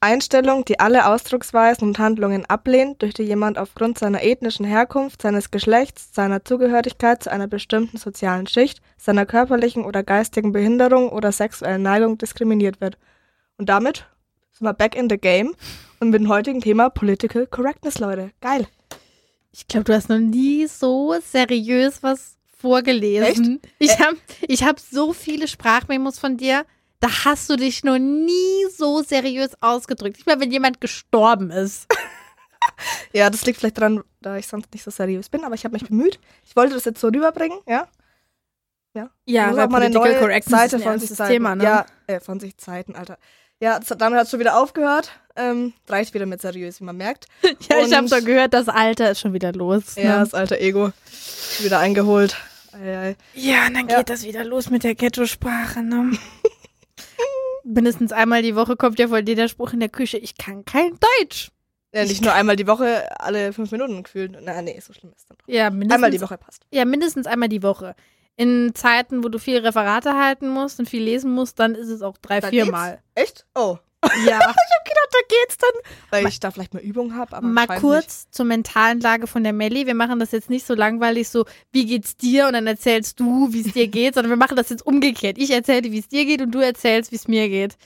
Einstellung, die alle Ausdrucksweisen und Handlungen ablehnt, durch die jemand aufgrund seiner ethnischen Herkunft, seines Geschlechts, seiner Zugehörigkeit zu einer bestimmten sozialen Schicht, seiner körperlichen oder geistigen Behinderung oder sexuellen Neigung diskriminiert wird. Und damit sind wir back in the game und mit dem heutigen Thema Political Correctness, Leute. Geil. Ich glaube, du hast noch nie so seriös was vorgelesen. Echt? Ich habe ich hab so viele Sprachmemos von dir da hast du dich noch nie so seriös ausgedrückt. Nicht mal, wenn jemand gestorben ist. ja, das liegt vielleicht daran, da ich sonst nicht so seriös bin, aber ich habe mich bemüht. Ich wollte das jetzt so rüberbringen, ja. Ja, ja weil mal eine neue Correctness Seite von sich Zeiten. Thema, ne? Ja, äh, von sich Zeiten, Alter. Ja, damit hat es schon wieder aufgehört. Ähm, reicht wieder mit seriös, wie man merkt. ja, Und ich habe schon gehört, das Alter ist schon wieder los. Ne? Ja, das alte Ego wieder eingeholt. Ei, ei. Ja, und dann ja. geht das wieder los mit der Ghetto-Sprache, ne? mindestens einmal die Woche kommt ja von dir der Spruch in der Küche, ich kann kein Deutsch. Ja, nicht nur einmal die Woche, alle fünf Minuten gefühlt. Na, nee, so schlimm ist dann doch. Ja, mindestens. Einmal die Woche passt. Ja, mindestens einmal die Woche. In Zeiten, wo du viel Referate halten musst und viel lesen musst, dann ist es auch drei, vier Mal. Echt? Oh. Ja. ich hab gedacht, da geht's dann, weil mal, ich da vielleicht mal Übung habe. Mal kurz nicht. zur mentalen Lage von der Melli. Wir machen das jetzt nicht so langweilig, so wie geht's dir und dann erzählst du, wie es dir geht, sondern wir machen das jetzt umgekehrt. Ich erzähle dir, wie es dir geht und du erzählst, wie es mir geht.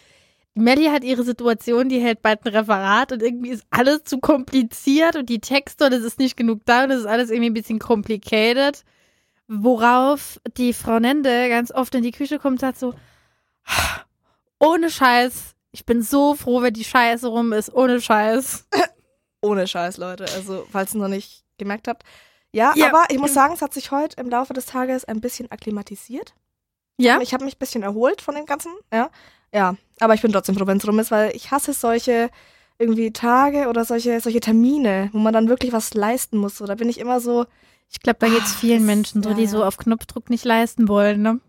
Melli hat ihre Situation, die hält bald ein Referat und irgendwie ist alles zu kompliziert und die Texte und es ist nicht genug da und es ist alles irgendwie ein bisschen complicated. Worauf die Frau Nende ganz oft in die Küche kommt und sagt so, ohne Scheiß, ich bin so froh, wenn die Scheiße rum ist, ohne Scheiß. ohne Scheiß, Leute. Also, falls ihr noch nicht gemerkt habt. Ja, ja, aber ich muss sagen, es hat sich heute im Laufe des Tages ein bisschen akklimatisiert. Ja. Ich habe mich ein bisschen erholt von dem Ganzen, ja. Ja, aber ich bin trotzdem froh, wenn es rum ist, weil ich hasse solche irgendwie Tage oder solche, solche Termine, wo man dann wirklich was leisten muss. So, da bin ich immer so. Ich glaube, da geht es vielen Menschen so, ja, die so auf Knopfdruck nicht leisten wollen, ne?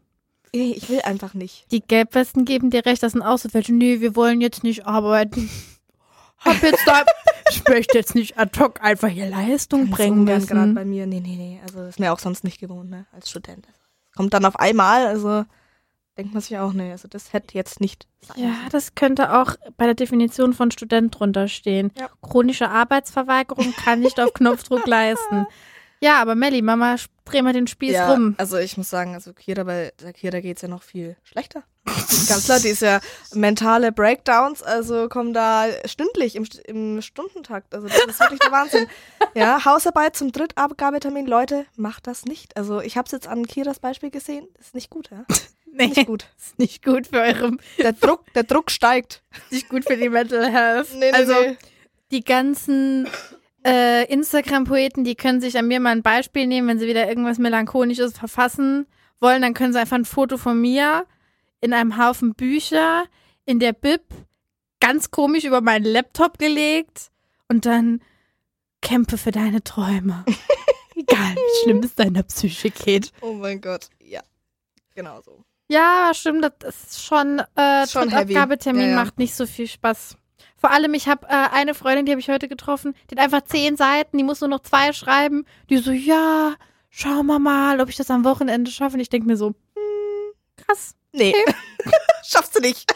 Ich will einfach nicht. Die Gelbwesten geben dir recht, das sind auch so welche, nee, wir wollen jetzt nicht arbeiten. Hab jetzt da, ich möchte jetzt nicht ad hoc einfach hier Leistung bringen müssen. gerade bei mir, nee, nee, nee, also das ist mir auch sonst nicht gewohnt, ne, als Student. Kommt dann auf einmal, also denkt man sich auch, nee, also das hätte jetzt nicht sein Ja, das könnte auch bei der Definition von Student drunter stehen. Ja. Chronische Arbeitsverweigerung kann nicht auf Knopfdruck leisten. Ja, aber Melli, Mama, dreh mal den Spieß ja, rum. Also ich muss sagen, also Kira, bei Kira geht es ja noch viel schlechter. Ganz klar, die ist ja mentale Breakdowns, also kommen da stündlich im, im Stundentakt. Also das ist wirklich der Wahnsinn. Ja, Hausarbeit zum Drittabgabetermin, Leute, macht das nicht. Also ich habe es jetzt an Kiras Beispiel gesehen, ist nicht gut, ja. Nee, nicht gut. Ist nicht gut für eurem. Der Druck, der Druck steigt. Nicht gut für die Mental Health. Nee, nee, also nee. die ganzen äh, Instagram-Poeten, die können sich an mir mal ein Beispiel nehmen, wenn sie wieder irgendwas Melancholisches verfassen wollen, dann können sie einfach ein Foto von mir in einem Haufen Bücher in der Bib ganz komisch über meinen Laptop gelegt und dann kämpfe für deine Träume. Egal, wie schlimm es deiner Psyche geht. Oh mein Gott, ja. Genau so. Ja, stimmt, das ist schon, äh, schon Abgabetermin ja, ja. macht nicht so viel Spaß. Vor allem, ich habe äh, eine Freundin, die habe ich heute getroffen, die hat einfach zehn Seiten, die muss nur noch zwei schreiben. Die so, ja, schauen wir mal, ob ich das am Wochenende schaffe. Und ich denke mir so, hm, krass. Nee, schaffst du nicht.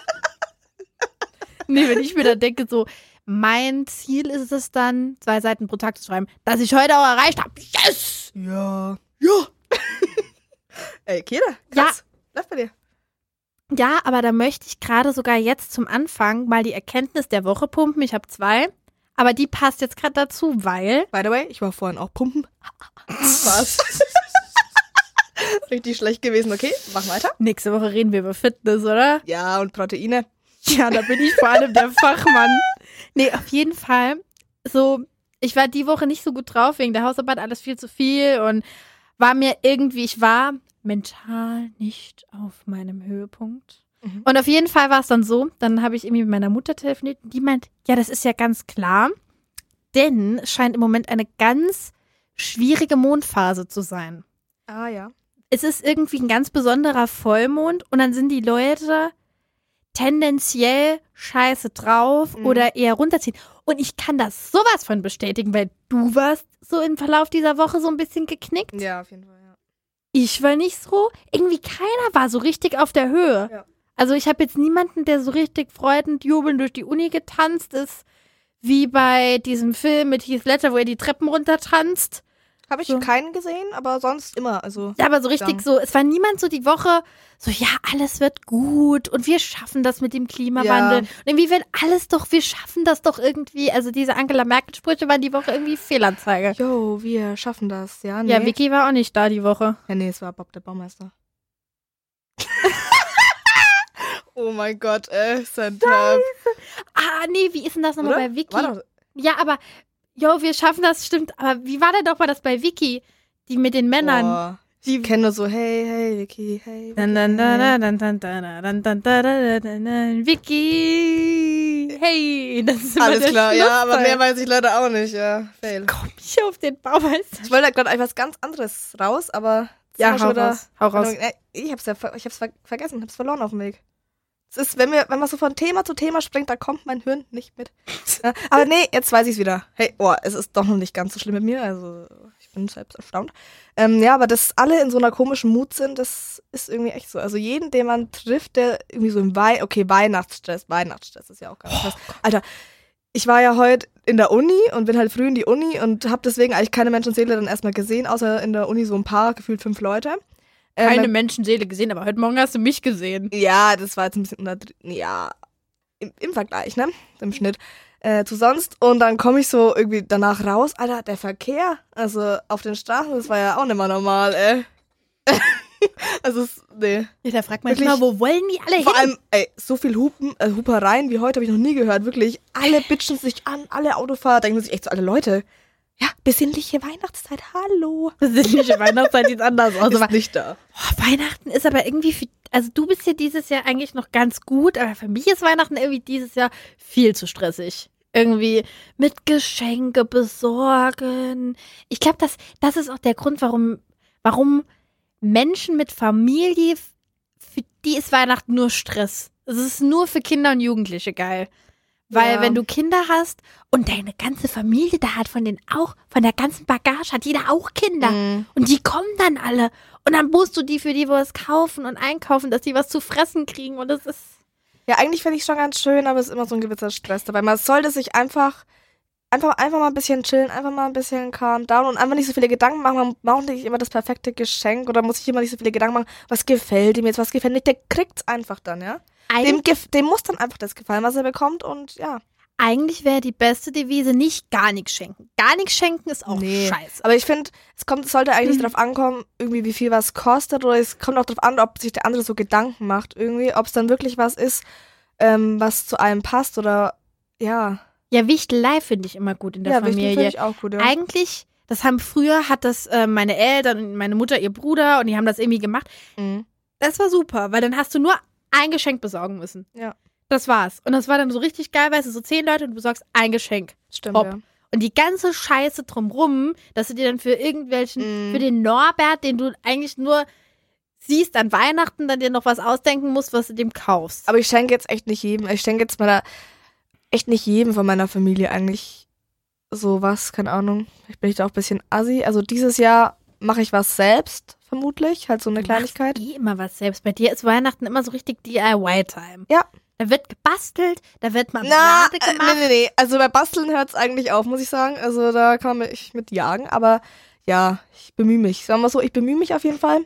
nee, wenn ich mir dann denke, so, mein Ziel ist es dann, zwei Seiten pro Tag zu schreiben, dass ich heute auch erreicht habe. Yes! Ja. Ja. Ey, Kira, krass. Ja. Läuft bei dir. Ja, aber da möchte ich gerade sogar jetzt zum Anfang mal die Erkenntnis der Woche pumpen. Ich habe zwei, aber die passt jetzt gerade dazu, weil. By the way, ich war vorhin auch pumpen. Was? Richtig schlecht gewesen. Okay, mach weiter. Nächste Woche reden wir über Fitness, oder? Ja, und Proteine. Ja, da bin ich vor allem der Fachmann. Nee, auf jeden Fall. So, ich war die Woche nicht so gut drauf wegen der Hausarbeit, alles viel zu viel und war mir irgendwie, ich war mental nicht auf meinem Höhepunkt. Mhm. Und auf jeden Fall war es dann so, dann habe ich irgendwie mit meiner Mutter telefoniert und die meint, ja, das ist ja ganz klar, denn es scheint im Moment eine ganz schwierige Mondphase zu sein. Ah ja. Es ist irgendwie ein ganz besonderer Vollmond und dann sind die Leute tendenziell scheiße drauf mhm. oder eher runterziehen. Und ich kann das sowas von bestätigen, weil du warst so im Verlauf dieser Woche so ein bisschen geknickt. Ja, auf jeden Fall ich war nicht so, irgendwie keiner war so richtig auf der Höhe. Ja. Also ich habe jetzt niemanden, der so richtig freudend jubelnd durch die Uni getanzt ist, wie bei diesem Film mit Heath Ledger, wo er die Treppen runtertanzt. Habe ich so. keinen gesehen, aber sonst immer. Also, ja, aber so richtig ja. so, es war niemand so die Woche so, ja, alles wird gut und wir schaffen das mit dem Klimawandel. Ja. Und irgendwie wird alles doch, wir schaffen das doch irgendwie. Also diese Angela Merkel-Sprüche waren die Woche irgendwie Fehlanzeige. Jo, wir schaffen das, ja. Nee. Ja, Vicky war auch nicht da die Woche. Ja, nee, es war Bob der Baumeister. oh mein Gott, ey, sein Ah, nee, wie ist denn das nochmal bei Vicky? Ja, aber, jo, wir schaffen das, stimmt. Aber wie war denn doch mal das bei Vicky? Die mit den Männern. Boah. Die kennen nur so, hey, hey, Vicky, hey. Vicky, hey. Das ist immer Alles klar, ja, aber mehr weiß ich leider auch nicht, ja. Fail. Komm ich auf den Baumeister. Ich wollte da gerade etwas ganz anderes raus, aber. Ja, hau raus. Hau raus. Ich hab's ja ich hab's vergessen, hab's verloren auf dem Weg. Es ist, wenn, wir, wenn man so von Thema zu Thema springt, da kommt mein Hirn nicht mit. Ja, aber nee, jetzt weiß ich's wieder. Hey, oh, es ist doch noch nicht ganz so schlimm mit mir, also ich bin selbst erstaunt. Ähm, ja, aber dass alle in so einer komischen Mut sind, das ist irgendwie echt so. Also jeden, den man trifft, der irgendwie so im Wei okay, Weihnachtsstress, Weihnachtsstress ist ja auch ganz krass. Oh, Alter, ich war ja heute in der Uni und bin halt früh in die Uni und habe deswegen eigentlich keine Menschenseele dann erstmal gesehen, außer in der Uni so ein paar, gefühlt fünf Leute. Ähm, keine Menschenseele gesehen, aber heute Morgen hast du mich gesehen. Ja, das war jetzt ein bisschen unter, ja, im, im Vergleich, ne? Im Schnitt äh, zu sonst. Und dann komme ich so irgendwie danach raus, Alter, der Verkehr, also auf den Straßen, das war ja auch nicht mehr normal, ey. also, nee. Ja, da fragt man sich mal, wo wollen die alle Vor hin? allem, ey, so viel Hupen, äh, Hupereien wie heute habe ich noch nie gehört, wirklich. Alle bitchen sich an, alle Autofahrer, denken sich echt so, alle Leute. Ja, besinnliche Weihnachtszeit, hallo. Besinnliche Weihnachtszeit sieht anders aus. Ist aber, nicht da. Oh, Weihnachten ist aber irgendwie für, also du bist ja dieses Jahr eigentlich noch ganz gut, aber für mich ist Weihnachten irgendwie dieses Jahr viel zu stressig irgendwie mit Geschenke besorgen. Ich glaube, das, das ist auch der Grund, warum, warum Menschen mit Familie, für die ist Weihnachten nur Stress. Es ist nur für Kinder und Jugendliche geil. Weil ja. wenn du Kinder hast und deine ganze Familie da hat von den auch, von der ganzen Bagage hat jeder auch Kinder. Mhm. Und die kommen dann alle. Und dann musst du die für die was kaufen und einkaufen, dass die was zu fressen kriegen. Und das ist ja, eigentlich finde ich schon ganz schön, aber es ist immer so ein gewisser Stress dabei. Man sollte sich einfach, einfach, einfach mal ein bisschen chillen, einfach mal ein bisschen calm down und einfach nicht so viele Gedanken machen. Man braucht nicht immer das perfekte Geschenk oder muss sich immer nicht so viele Gedanken machen, was gefällt ihm jetzt, was gefällt nicht. Der kriegt's einfach dann, ja. Dem, dem muss dann einfach das gefallen, was er bekommt und ja. Eigentlich wäre die beste Devise nicht gar nichts schenken. Gar nichts schenken ist auch nee. scheiße. Aber ich finde, es kommt, es sollte eigentlich mhm. darauf ankommen, irgendwie wie viel was kostet oder es kommt auch darauf an, ob sich der andere so Gedanken macht irgendwie, ob es dann wirklich was ist, ähm, was zu einem passt oder ja. Ja, Wichtelei finde ich immer gut in der ja, Familie. Ja, finde ich auch gut. Ja. Eigentlich, das haben früher, hat das äh, meine Eltern und meine Mutter, ihr Bruder und die haben das irgendwie gemacht. Mhm. Das war super, weil dann hast du nur ein Geschenk besorgen müssen. Ja. Das war's. Und das war dann so richtig geil, weißt du, so zehn Leute und du besorgst ein Geschenk. Stimmt, ja. Und die ganze Scheiße drumrum, dass du dir dann für irgendwelchen, mm. für den Norbert, den du eigentlich nur siehst an Weihnachten, dann dir noch was ausdenken musst, was du dem kaufst. Aber ich schenke jetzt echt nicht jedem, ich schenke jetzt meiner, echt nicht jedem von meiner Familie eigentlich sowas, keine Ahnung. Ich bin ich da auch ein bisschen assi. Also dieses Jahr mache ich was selbst, vermutlich, halt so eine Kleinigkeit. Eh immer was selbst. Bei dir ist Weihnachten immer so richtig DIY-Time. Ja, da wird gebastelt, da wird Marmelade Na, gemacht. Nee, nee, nee. Also bei Basteln hört es eigentlich auf, muss ich sagen. Also da kann man mich mit jagen. Aber ja, ich bemühe mich. Sagen wir so, ich bemühe mich auf jeden Fall.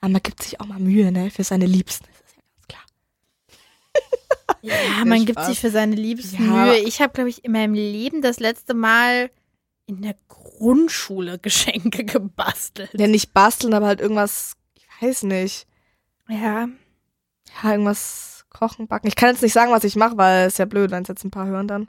Aber man gibt sich auch mal Mühe, ne? Für seine Liebsten. Das ist ja ganz klar. Ja, man gibt sich für seine Liebsten ja. Ich habe, glaube ich, in meinem Leben das letzte Mal in der Grundschule Geschenke gebastelt. Ja, nicht basteln, aber halt irgendwas, ich weiß nicht. Ja. Ja, irgendwas Kochen, Backen. Ich kann jetzt nicht sagen, was ich mache, weil es ja blöd, wenn es jetzt ein paar hören dann.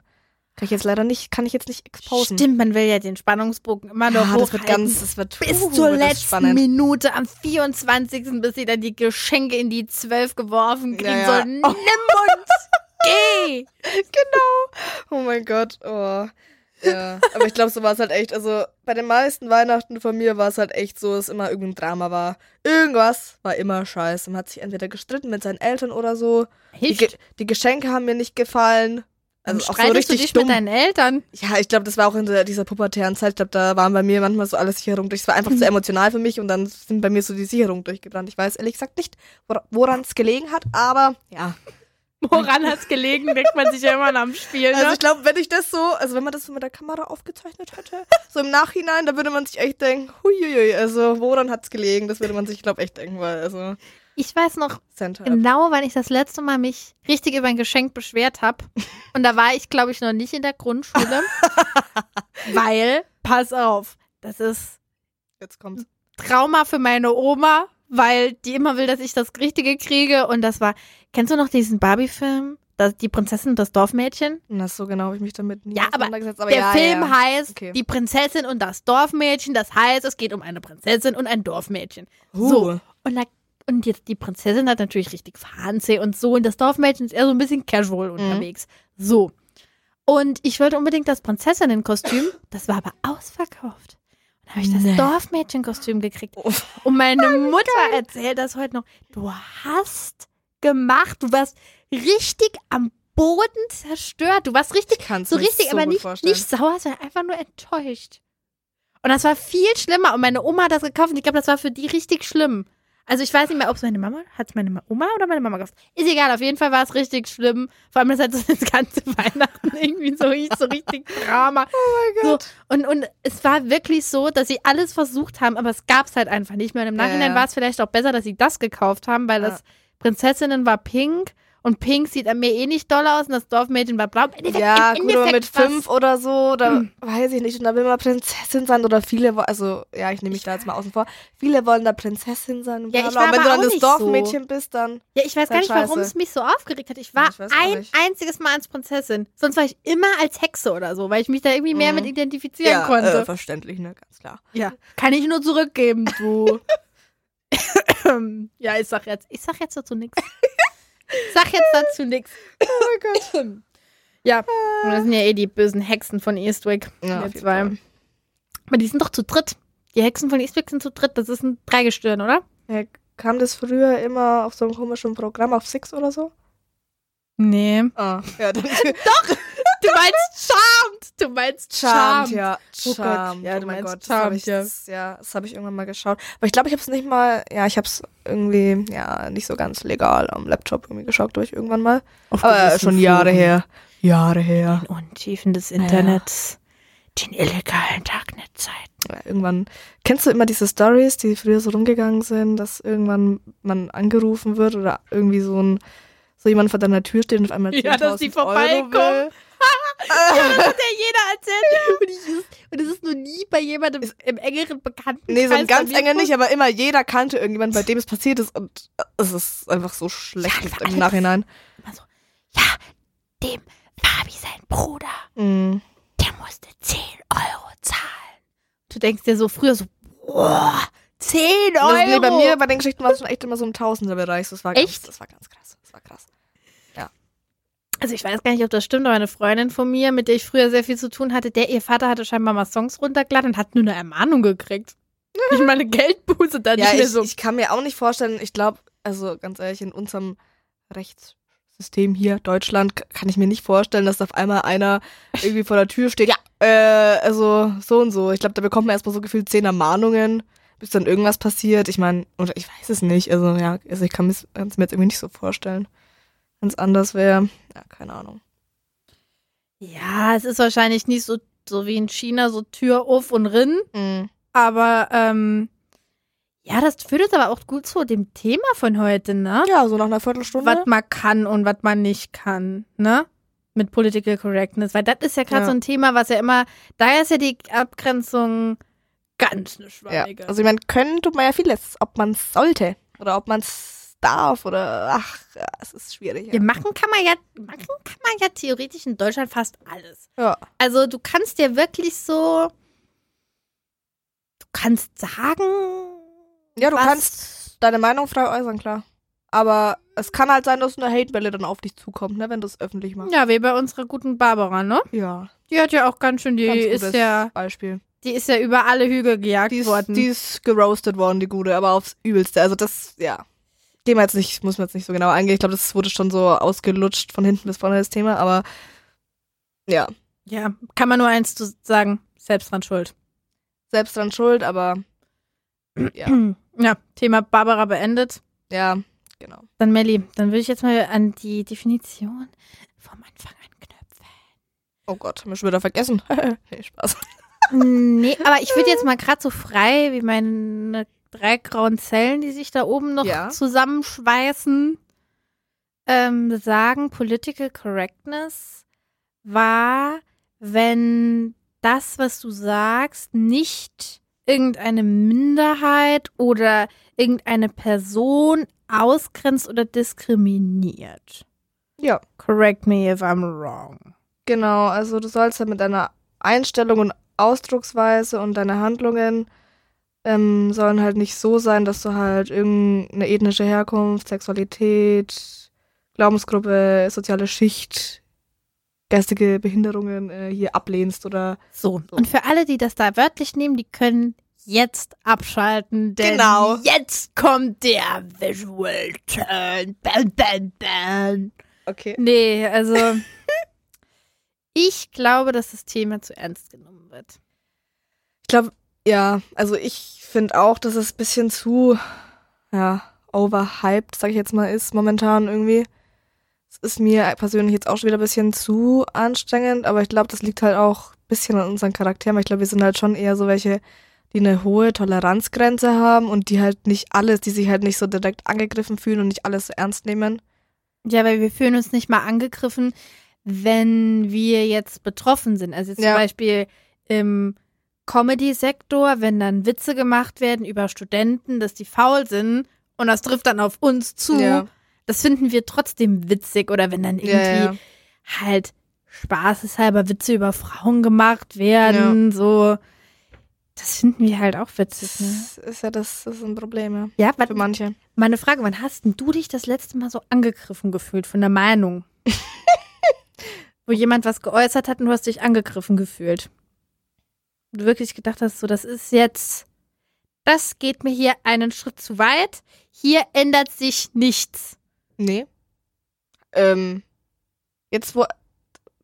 Kann ich jetzt leider nicht, kann ich jetzt nicht exposen. Stimmt, man will ja den Spannungsbogen immer noch ja, das wird ganz, das wird bis uh, zur letzten Minute am 24. bis sie dann die Geschenke in die 12 geworfen kriegen ja, ja. soll. Nimm uns! Geh! Genau. Oh mein Gott. Oh. Ja, aber ich glaube, so war es halt echt. Also bei den meisten Weihnachten von mir war es halt echt so, dass immer irgendein Drama war. Irgendwas war immer scheiße. Man hat sich entweder gestritten mit seinen Eltern oder so. Die, die, Geschenke haben mir nicht gefallen. Also auch so richtig du dich dumm. mit deinen Eltern? Ja, ich glaube, das war auch in der, dieser pubertären Zeit. Ich glaube, da waren bei mir manchmal so alle Sicherungen durch. Es war einfach mhm. zu emotional für mich und dann sind bei mir so die Sicherungen durchgebrannt. Ich weiß ehrlich gesagt nicht, woran es gelegen hat, aber ja. Woran hat es gelegen, denkt man sich ja immer am Spiel. Ne? Also ich glaube, wenn ich das so, also wenn man das so mit der Kamera aufgezeichnet hätte, so im Nachhinein, da würde man sich echt denken, huiuiui, also woran hat es gelegen? Das würde man sich, glaube echt denken, weil, also. Ich weiß noch Center. genau, wann ich das letzte Mal mich richtig über ein Geschenk beschwert habe. Und da war ich, glaube ich, noch nicht in der Grundschule. weil, pass auf, das ist Jetzt kommt's. Trauma für meine Oma, weil die immer will, dass ich das Richtige kriege. Und das war, kennst du noch diesen Barbie-Film? die Prinzessin und das Dorfmädchen. Das so genau habe ich mich damit nie ja, aber, aber der ja, Film ja. heißt okay. Die Prinzessin und das Dorfmädchen. Das heißt, es geht um eine Prinzessin und ein Dorfmädchen. Uh. So. Und da und jetzt die Prinzessin hat natürlich richtig fancy und so. Und das Dorfmädchen ist eher so ein bisschen casual mhm. unterwegs. So. Und ich wollte unbedingt das Prinzessinnenkostüm. Das war aber ausverkauft. Dann habe ich das nee. Dorfmädchenkostüm gekriegt. Oh. Und meine oh Mutter geil. erzählt das heute noch. Du hast gemacht. Du warst richtig am Boden zerstört. Du warst richtig, so richtig, so aber nicht, nicht sauer, sondern einfach nur enttäuscht. Und das war viel schlimmer. Und meine Oma hat das gekauft und ich glaube, das war für die richtig schlimm. Also ich weiß nicht mehr, ob es meine Mama, hat es meine Oma oder meine Mama gekauft. Ist egal, auf jeden Fall war es richtig schlimm. Vor allem das hat so das ganze Weihnachten irgendwie so, so richtig Drama. Oh mein Gott. So, und, und es war wirklich so, dass sie alles versucht haben, aber es gab es halt einfach nicht mehr. Und im Nachhinein ja. war es vielleicht auch besser, dass sie das gekauft haben, weil ja. das Prinzessinnen war pink und Pink sieht an mir eh nicht doll aus und das Dorfmädchen war blau. Ja, gut, aber mit was. fünf oder so, da hm. weiß ich nicht. Und da will man Prinzessin sein oder viele, also ja, ich nehme mich da jetzt mal außen vor. Viele wollen da Prinzessin sein. Ja, ich war und wenn du dann das Dorfmädchen so. bist, dann. Ja, ich weiß gar nicht, warum es mich so aufgeregt hat. Ich war ich ein einziges Mal als Prinzessin. Sonst war ich immer als Hexe oder so, weil ich mich da irgendwie mehr mhm. mit identifizieren ja, konnte. Äh, verständlich, ne? Ganz klar. Ja. Kann ich nur zurückgeben, du. ja, ich sag jetzt, ich sag jetzt dazu nichts. Sag jetzt dazu nichts. Oh Gott. Ja, und das sind ja eh die bösen Hexen von Eastwick. Ja, wir zwei. Aber die sind doch zu dritt. Die Hexen von Eastwick sind zu dritt. Das ist ein Dreigestirn, oder? Ja, kam das früher immer auf so einem komischen Programm auf Six oder so? Nee. Ah, ja, dann Doch! Du meinst Charmed! Du meinst Charmed. Charmed ja. Oh Charmed. Ja, du oh meinst Gott, Charmed, ja. Das, ja, das habe ich irgendwann mal geschaut. Aber ich glaube, ich habe es nicht mal, ja, ich habe es irgendwie, ja, nicht so ganz legal am Laptop irgendwie geschaut, durch irgendwann mal. Auf Aber schon Jahre her. Jahre her. In Untiefen des Internets. Ja. Den illegalen Darknet-Zeiten. Ja, irgendwann, kennst du immer diese Stories, die früher so rumgegangen sind, dass irgendwann man angerufen wird oder irgendwie so ein so jemand vor deiner Tür steht und auf einmal 10.000 Ja, dass die vorbeikommen. Ja, das hat ja jeder erzählt. Und, ich, und es ist nur nie bei jemandem im engeren Bekannten. Nee, so ein ganz enger nicht, aber immer jeder kannte irgendjemanden, bei dem es passiert ist. Und es ist einfach so schlecht ja, im Nachhinein. Immer so, ja, dem Fabi, sein Bruder, mm. der musste 10 Euro zahlen. Du denkst dir so früher so, boah, 10 Euro. Nee, bei mir, bei den Geschichten war es schon echt immer so im Tausenderbereich. Das war ganz, echt? das war ganz krass. Das war krass. Also ich weiß gar nicht, ob das stimmt, aber eine Freundin von mir, mit der ich früher sehr viel zu tun hatte, der ihr Vater hatte scheinbar mal Songs runtergeladen und hat nur eine Ermahnung gekriegt. Ich meine, Geldbuße dann ja, nicht mehr ich, so. Ich kann mir auch nicht vorstellen, ich glaube, also ganz ehrlich, in unserem Rechtssystem hier, Deutschland, kann ich mir nicht vorstellen, dass auf einmal einer irgendwie vor der Tür steht. Ja. Äh, also so und so. Ich glaube, da bekommt man erstmal so gefühlt zehn Ermahnungen, bis dann irgendwas passiert. Ich meine, oder ich weiß es nicht. Also ja, also ich kann es mir jetzt irgendwie nicht so vorstellen wenn es anders wäre. Ja, keine Ahnung. Ja, es ist wahrscheinlich nicht so, so wie in China, so Tür auf und rin. Mhm. Aber ähm, ja, das führt uns aber auch gut zu dem Thema von heute, ne? Ja, so nach einer Viertelstunde. Was man kann und was man nicht kann, ne? Mit Political Correctness. Weil das ist ja gerade ja. so ein Thema, was ja immer, da ist ja die Abgrenzung ganz eine schwammige. Ja. Also ich meine, können tut man ja vieles, ob man es sollte oder ob man es darf oder ach, es ist schwierig. Ja. machen kann man ja, machen kann man ja theoretisch in Deutschland fast alles. Ja. Also du kannst dir wirklich so, du kannst sagen. Ja, du was, kannst deine Meinung frei äußern, klar. Aber es kann halt sein, dass eine Hatewelle dann auf dich zukommt, ne, wenn du es öffentlich machst. Ja, wie bei unserer guten Barbara, ne? Ja. Die hat ja auch ganz schön, die ganz ist ja. Beispiel. Die ist ja über alle Hügel gejagt die ist, worden. Die ist geroastet worden, die gute, aber aufs Übelste. Also das, ja gehen wir jetzt nicht, muss man jetzt nicht so genau eingehen. Ich glaube, das wurde schon so ausgelutscht von hinten bis vorne das Thema, aber Ja. Ja, kann man nur eins zu sagen, selbst dran schuld. Selbst dran schuld, aber ja. Ja, Thema Barbara beendet. Ja, genau. Dann Melli, dann würde ich jetzt mal an die Definition vom Anfang anknüpfen. Oh Gott, haben wir schon wieder vergessen. hey, Spaß. nee, aber ich würde jetzt mal gerade so frei wie meine drei grauen Zellen, die sich da oben noch ja. zusammenschweißen, ähm, sagen, Political Correctness war, wenn das, was du sagst, nicht irgendeine Minderheit oder irgendeine Person ausgrenzt oder diskriminiert. Ja. Correct me if I'm wrong. Genau, also du sollst ja mit deiner Einstellung und Ausdrucksweise und deine Handlungen ähm, sollen halt nicht so sein, dass du halt irgendeine ethnische Herkunft, Sexualität, Glaubensgruppe, soziale Schicht, geistige Behinderungen äh, hier ablehnst oder so. so. Und für alle, die das da wörtlich nehmen, die können jetzt abschalten, denn genau. jetzt kommt der Visual Turn. Bam, bam, bam. Okay. Nee, also ich glaube, dass das Thema zu ernst genommen wird. Ich glaube, ja, also ich finde auch, dass es ein bisschen zu, ja, overhyped, sag ich jetzt mal, ist momentan irgendwie. Es ist mir persönlich jetzt auch schon wieder ein bisschen zu anstrengend, aber ich glaube, das liegt halt auch ein bisschen an unseren Charakteren, weil ich glaube, wir sind halt schon eher so welche, die eine hohe Toleranzgrenze haben und die halt nicht alles, die sich halt nicht so direkt angegriffen fühlen und nicht alles so ernst nehmen. Ja, weil wir fühlen uns nicht mal angegriffen, wenn wir jetzt betroffen sind. Also zum ja. Beispiel im Comedy-Sektor, wenn dann Witze gemacht werden über Studenten, dass die faul sind und das trifft dann auf uns zu, ja. das finden wir trotzdem witzig. Oder wenn dann irgendwie ja, halt spaßeshalber Witze über Frauen gemacht werden, so das finden wir halt auch witzig. Ne? Das ist ja das, das ist ein Problem, ja. Ja, für manche. Meine Frage, wann hast denn du dich das letzte Mal so angegriffen gefühlt von der Meinung? Wo jemand was geäußert hat und du hast dich angegriffen gefühlt. Du wirklich gedacht hast, so, das ist jetzt, das geht mir hier einen Schritt zu weit. Hier ändert sich nichts. Nee. Ähm, jetzt, wo,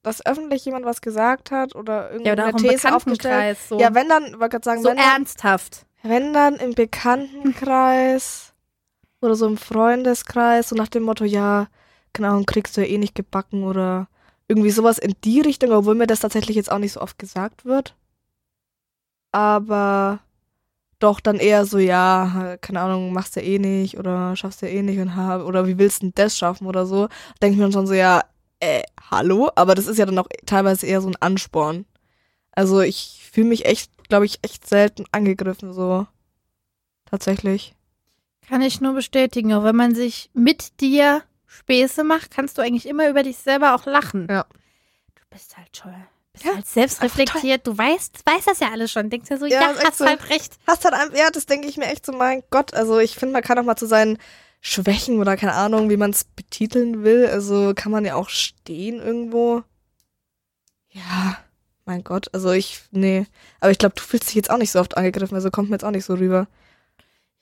dass öffentlich jemand was gesagt hat oder irgendeine ja, oder These aufgestellt. So. Ja, wenn dann, wollte gerade sagen, so wenn ernsthaft. Dann, wenn dann im Bekanntenkreis oder so im Freundeskreis, so nach dem Motto, ja, genau, kriegst du ja eh nicht gebacken oder irgendwie sowas in die Richtung, obwohl mir das tatsächlich jetzt auch nicht so oft gesagt wird. Aber doch dann eher so, ja, keine Ahnung, machst du eh nicht oder schaffst du eh nicht und oder wie willst du denn das schaffen oder so. Denke ich mir dann schon so, ja, äh, hallo? Aber das ist ja dann auch teilweise eher so ein Ansporn. Also ich fühle mich echt, glaube ich, echt selten angegriffen, so. Tatsächlich. Kann ich nur bestätigen, auch wenn man sich mit dir Späße macht, kannst du eigentlich immer über dich selber auch lachen. Ja. Du bist halt toll. Bist ja, halt selbstreflektiert. Du weißt, weißt das ja alles schon. Denkst dir so, ja, ja hast so, halt recht. Hast halt, ja, das denke ich mir echt so, mein Gott. Also ich finde, man kann auch mal zu seinen Schwächen oder keine Ahnung, wie man es betiteln will. Also kann man ja auch stehen irgendwo. Ja, mein Gott. Also ich, nee. Aber ich glaube, du fühlst dich jetzt auch nicht so oft angegriffen, also kommt mir jetzt auch nicht so rüber.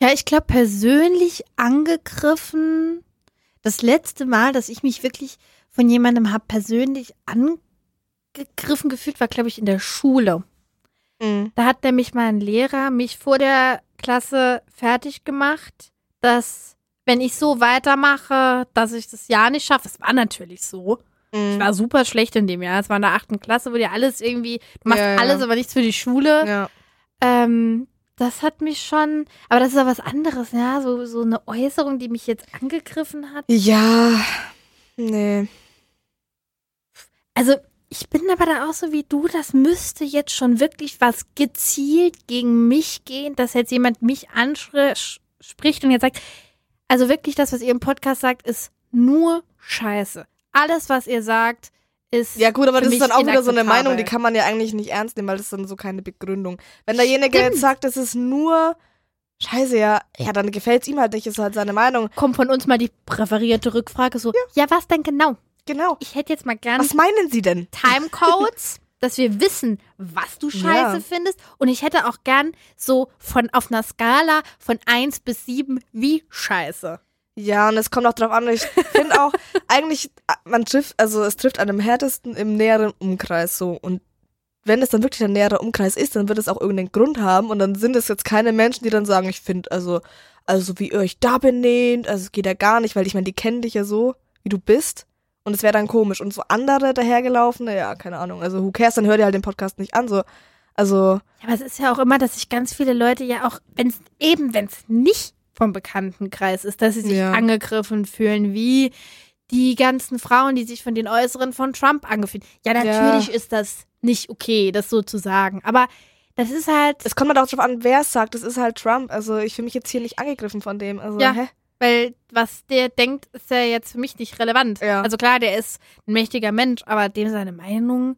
Ja, ich glaube, persönlich angegriffen, das letzte Mal, dass ich mich wirklich von jemandem habe persönlich angegriffen gefühlt, war, glaube ich, in der Schule. Mhm. Da hat nämlich mein Lehrer mich vor der Klasse fertig gemacht, dass wenn ich so weitermache, dass ich das Jahr nicht schaffe. Es war natürlich so. Mhm. Ich war super schlecht in dem Jahr. Es war in der achten Klasse, wo dir alles irgendwie, du machst ja, ja. alles, aber nichts für die Schule. Ja. Ähm, das hat mich schon, aber das ist ja was anderes, ja, so, so eine Äußerung, die mich jetzt angegriffen hat. Ja, nee. Also, ich bin aber da auch so wie du, das müsste jetzt schon wirklich was gezielt gegen mich gehen, dass jetzt jemand mich anspricht und jetzt sagt, also wirklich, das, was ihr im Podcast sagt, ist nur Scheiße. Alles, was ihr sagt, ist. Ja, gut, aber das ist dann auch wieder so eine Meinung, die kann man ja eigentlich nicht ernst nehmen, weil das ist dann so keine Begründung. Wenn derjenige jetzt sagt, das ist nur Scheiße, ja, ja, dann gefällt es ihm halt nicht, ist halt seine Meinung. Kommt von uns mal die präferierte Rückfrage so, ja, ja was denn genau? Genau. Ich hätte jetzt mal gern. Was meinen Sie denn? Timecodes dass wir wissen, was du scheiße ja. findest. Und ich hätte auch gern so von auf einer Skala von 1 bis 7 wie scheiße. Ja, und es kommt auch drauf an, ich finde auch, eigentlich, man trifft, also es trifft dem härtesten im näheren Umkreis so. Und wenn es dann wirklich ein näherer Umkreis ist, dann wird es auch irgendeinen Grund haben und dann sind es jetzt keine Menschen, die dann sagen, ich finde, also, also wie ihr euch da benehmt, also es geht ja gar nicht, weil ich meine, die kennen dich ja so, wie du bist. Und es wäre dann komisch. Und so andere dahergelaufene, ja, keine Ahnung. Also who cares, dann hört ihr halt den Podcast nicht an. So, also. Ja, aber es ist ja auch immer, dass sich ganz viele Leute ja auch, wenn es eben, wenn es nicht vom Bekanntenkreis ist, dass sie sich ja. angegriffen fühlen, wie die ganzen Frauen, die sich von den Äußeren von Trump angefühlt. Ja, natürlich ja. ist das nicht okay, das so zu sagen. Aber das ist halt. Es kommt halt auch darauf an, wer es sagt. Das ist halt Trump. Also ich fühle mich jetzt hier nicht angegriffen von dem. Also, ja. hä? Weil was der denkt, ist ja jetzt für mich nicht relevant. Ja. Also klar, der ist ein mächtiger Mensch, aber dem seine Meinung.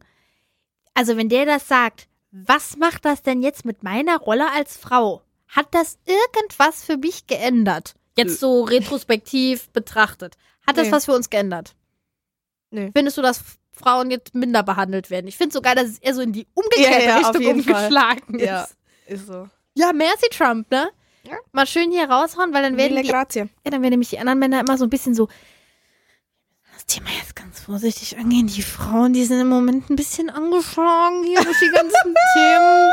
Also wenn der das sagt, was macht das denn jetzt mit meiner Rolle als Frau? Hat das irgendwas für mich geändert? Jetzt so retrospektiv betrachtet. Hat das nee. was für uns geändert? Nee. Findest du, dass Frauen jetzt minder behandelt werden? Ich finde sogar, dass es eher so in die umgekehrte ja, ja, Richtung umgeschlagen Fall. ist. Ja, ist so. Ja, merci Trump, ne? Ja. Mal schön hier raushauen, weil dann werden, die, ja, dann werden nämlich die anderen Männer immer so ein bisschen so das Thema jetzt ganz vorsichtig angehen. Die Frauen, die sind im Moment ein bisschen angeschlagen hier durch die ganzen Themen.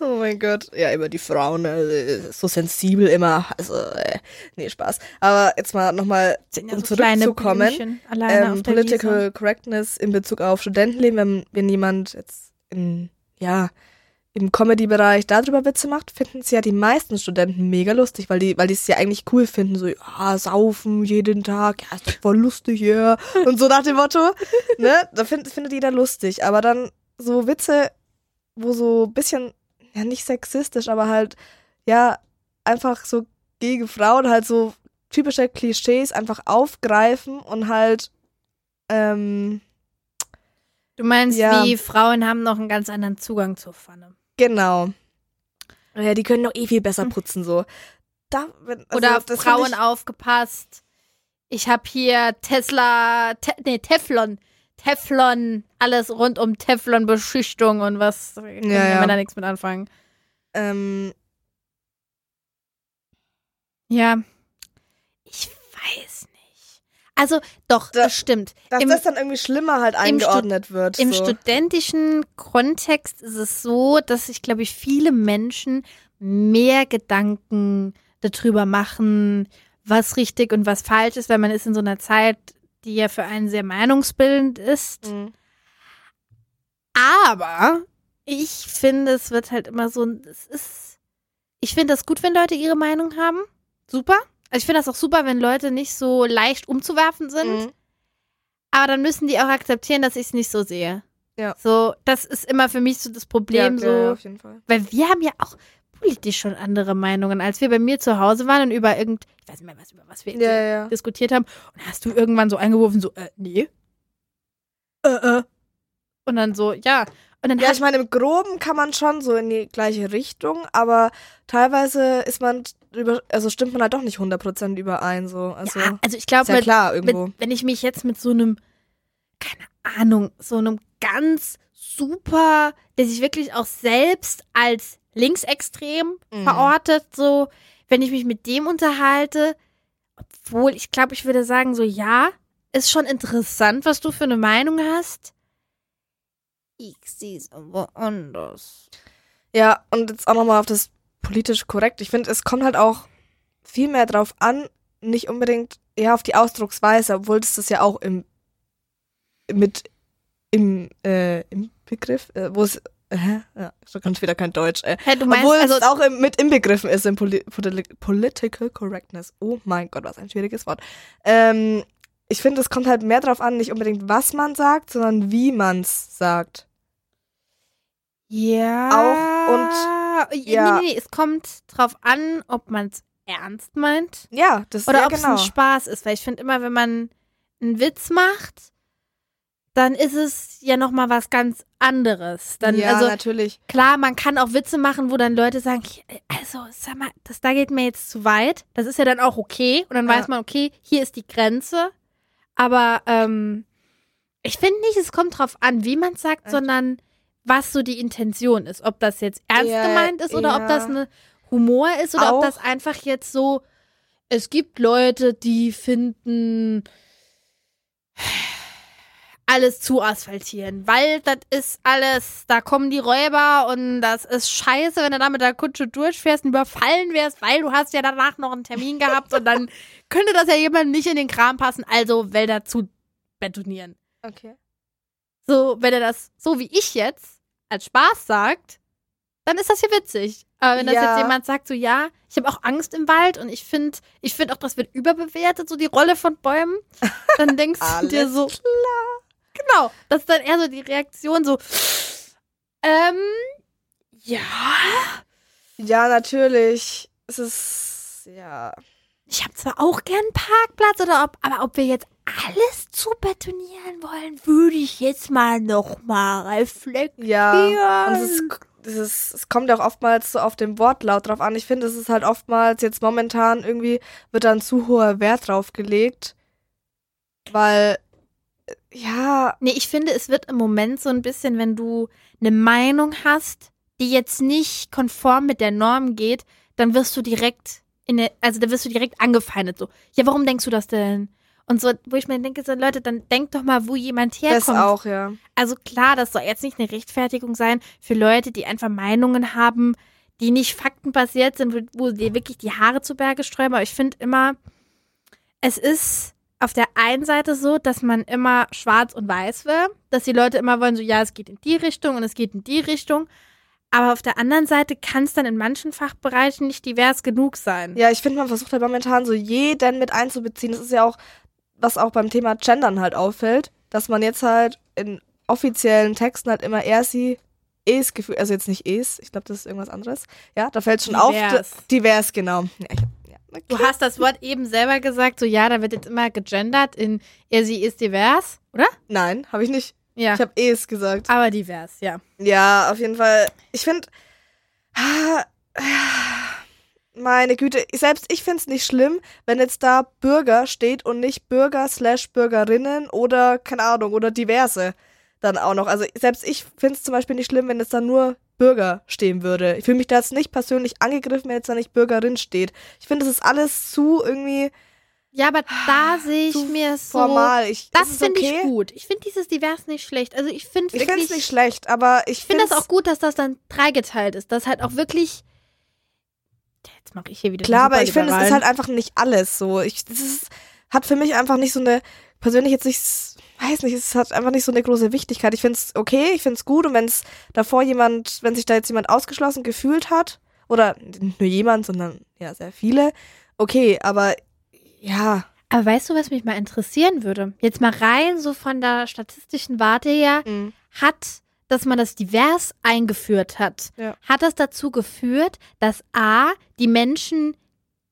Oh mein Gott. Ja, über die Frauen, äh, so sensibel immer. Also, äh, nee, Spaß. Aber jetzt mal nochmal, ja um so zurückzukommen. Ähm, Political Correctness in Bezug auf Studentenleben, wenn, wenn jemand jetzt in, ja, im Comedy-Bereich darüber Witze macht, finden es ja die meisten Studenten mega lustig, weil die, weil die es ja eigentlich cool finden, so, ja, saufen jeden Tag, ja, ist doch voll lustig, ja. Und so nach dem Motto, ne? Da find, findet jeder lustig. Aber dann so Witze, wo so ein bisschen, ja, nicht sexistisch, aber halt, ja, einfach so gegen Frauen halt so typische Klischees einfach aufgreifen und halt, ähm, Du meinst, ja. wie Frauen haben noch einen ganz anderen Zugang zur Pfanne. Genau. Ja, die können doch eh viel besser putzen, so. Da, wenn, also, Oder Frauen aufgepasst. Ich habe hier Tesla, te, nee, Teflon. Teflon, alles rund um Teflon-Beschichtung und was. Ja, kann ja. da nichts mit anfangen. Ähm. Ja. Ich weiß also doch, das, das stimmt. Dass Im, das dann irgendwie schlimmer halt eingeordnet wird. Im so. studentischen Kontext ist es so, dass sich, glaube ich, viele Menschen mehr Gedanken darüber machen, was richtig und was falsch ist, weil man ist in so einer Zeit, die ja für einen sehr meinungsbildend ist. Mhm. Aber ich finde, es wird halt immer so, es ist, ich finde das gut, wenn Leute ihre Meinung haben. Super. Also ich finde das auch super, wenn Leute nicht so leicht umzuwerfen sind. Mhm. Aber dann müssen die auch akzeptieren, dass ich es nicht so sehe. Ja. So, das ist immer für mich so das Problem. Ja, so, ja, auf jeden Fall. Weil wir haben ja auch politisch schon andere Meinungen, als wir bei mir zu Hause waren und über irgend, ich weiß nicht mehr, was, über was wir ja, ja. diskutiert haben. Und hast du irgendwann so eingeworfen, so, äh, nee. Äh, äh. Und dann so, ja. Und dann ja, ich meine, im Groben kann man schon so in die gleiche Richtung, aber teilweise ist man über, also stimmt man halt doch nicht 100% überein, so. Also, ja, also ich glaube, ja klar, irgendwo. wenn ich mich jetzt mit so einem, keine Ahnung, so einem ganz super, der sich wirklich auch selbst als linksextrem mhm. verortet, so, wenn ich mich mit dem unterhalte, obwohl ich glaube, ich würde sagen, so, ja, ist schon interessant, was du für eine Meinung hast ich sehe es aber anders. Ja, und jetzt auch nochmal auf das politisch korrekt. Ich finde, es kommt halt auch viel mehr drauf an, nicht unbedingt ja auf die Ausdrucksweise, obwohl es das ja auch im mit im äh, im Begriff, äh, wo es Hä? Ja, so ganz wieder kein Deutsch. Äh. Hä, du meinst, Obwohl also es auch im, mit inbegriffen ist im Poli Political Correctness. Oh mein Gott, was ein schwieriges Wort. Ähm, ich finde, es kommt halt mehr drauf an, nicht unbedingt, was man sagt, sondern wie man es sagt. Ja. Auch und ja. Nee, nee, nee, es kommt drauf an, ob man es ernst meint. Ja, das Oder ob es genau. ein Spaß ist. Weil ich finde immer, wenn man einen Witz macht, dann ist es ja nochmal was ganz anderes. Dann, ja, also, natürlich. Klar, man kann auch Witze machen, wo dann Leute sagen, also, sag mal, das da geht mir jetzt zu weit. Das ist ja dann auch okay. Und dann ja. weiß man, okay, hier ist die Grenze. Aber ähm, ich finde nicht, es kommt drauf an, wie man es sagt, sondern was so die Intention ist. Ob das jetzt ernst ja, gemeint ist oder ja. ob das eine Humor ist oder Auch. ob das einfach jetzt so es gibt Leute, die finden alles zu asphaltieren, weil das ist alles, da kommen die Räuber und das ist scheiße, wenn du da mit der Kutsche durchfährst und überfallen wärst, weil du hast ja danach noch einen Termin gehabt und dann könnte das ja jemand nicht in den Kram passen, also Wälder zu betonieren. Okay. So, wenn er das so wie ich jetzt als Spaß sagt, dann ist das hier witzig. Aber wenn das ja. jetzt jemand sagt, so ja, ich habe auch Angst im Wald und ich finde, ich finde auch, das wird überbewertet, so die Rolle von Bäumen, dann denkst du dir so, klar. Genau, das ist dann eher so die Reaktion, so, ähm, ja. Ja, natürlich. Es ist, ja. Ich habe zwar auch gern einen Parkplatz, oder ob, aber ob wir jetzt alles zu betonieren wollen, würde ich jetzt mal noch mal reflektieren. Ja, und es ist das ist, es kommt ja auch oftmals so auf den Wortlaut drauf an. Ich finde, es ist halt oftmals jetzt momentan irgendwie wird dann zu hoher Wert drauf gelegt, weil äh, ja. Nee, ich finde, es wird im Moment so ein bisschen, wenn du eine Meinung hast, die jetzt nicht konform mit der Norm geht, dann wirst du direkt in der, also da wirst du direkt angefeindet so. Ja, warum denkst du das denn? Und so, wo ich mir denke, so Leute, dann denkt doch mal, wo jemand herkommt. Das auch, ja. Also klar, das soll jetzt nicht eine Rechtfertigung sein für Leute, die einfach Meinungen haben, die nicht faktenbasiert sind, wo, dir wirklich die Haare zu Berge sträuben. Aber ich finde immer, es ist auf der einen Seite so, dass man immer schwarz und weiß will, dass die Leute immer wollen, so ja, es geht in die Richtung und es geht in die Richtung. Aber auf der anderen Seite kann es dann in manchen Fachbereichen nicht divers genug sein. Ja, ich finde, man versucht halt momentan so jeden mit einzubeziehen. Das ist ja auch was auch beim Thema Gendern halt auffällt, dass man jetzt halt in offiziellen Texten halt immer er, sie, es gefühlt, also jetzt nicht es, ich glaube, das ist irgendwas anderes. Ja, da fällt schon divers. auf. Divers, genau. Ja, ich, ja, okay. Du hast das Wort eben selber gesagt, so ja, da wird jetzt immer gegendert in er, sie ist divers, oder? Nein, habe ich nicht. Ja. Ich habe es gesagt. Aber divers, ja. Ja, auf jeden Fall. Ich finde. Meine Güte, selbst ich finde es nicht schlimm, wenn jetzt da Bürger steht und nicht Bürger slash Bürgerinnen oder, keine Ahnung, oder diverse dann auch noch. Also selbst ich finde es zum Beispiel nicht schlimm, wenn jetzt da nur Bürger stehen würde. Ich fühle mich da jetzt nicht persönlich angegriffen, wenn jetzt da nicht Bürgerin steht. Ich finde, das ist alles zu irgendwie. Ja, aber da sehe ich mir so. Formal. Ich, das finde okay. ich gut. Ich finde dieses Divers nicht schlecht. Also ich finde Ich finde es nicht schlecht, aber ich finde das auch gut, dass das dann dreigeteilt ist. Dass halt auch wirklich Jetzt mache ich hier wieder Klar, aber ich finde, es ist halt einfach nicht alles so. Ich, das ist, hat für mich einfach nicht so eine, persönlich jetzt nicht, weiß nicht, es hat einfach nicht so eine große Wichtigkeit. Ich finde es okay, ich finde es gut und wenn es davor jemand, wenn sich da jetzt jemand ausgeschlossen gefühlt hat, oder nicht nur jemand, sondern ja, sehr viele, okay, aber ja. Aber weißt du, was mich mal interessieren würde? Jetzt mal rein so von der statistischen Warte her, mhm. hat dass man das divers eingeführt hat, ja. hat das dazu geführt, dass A, die Menschen,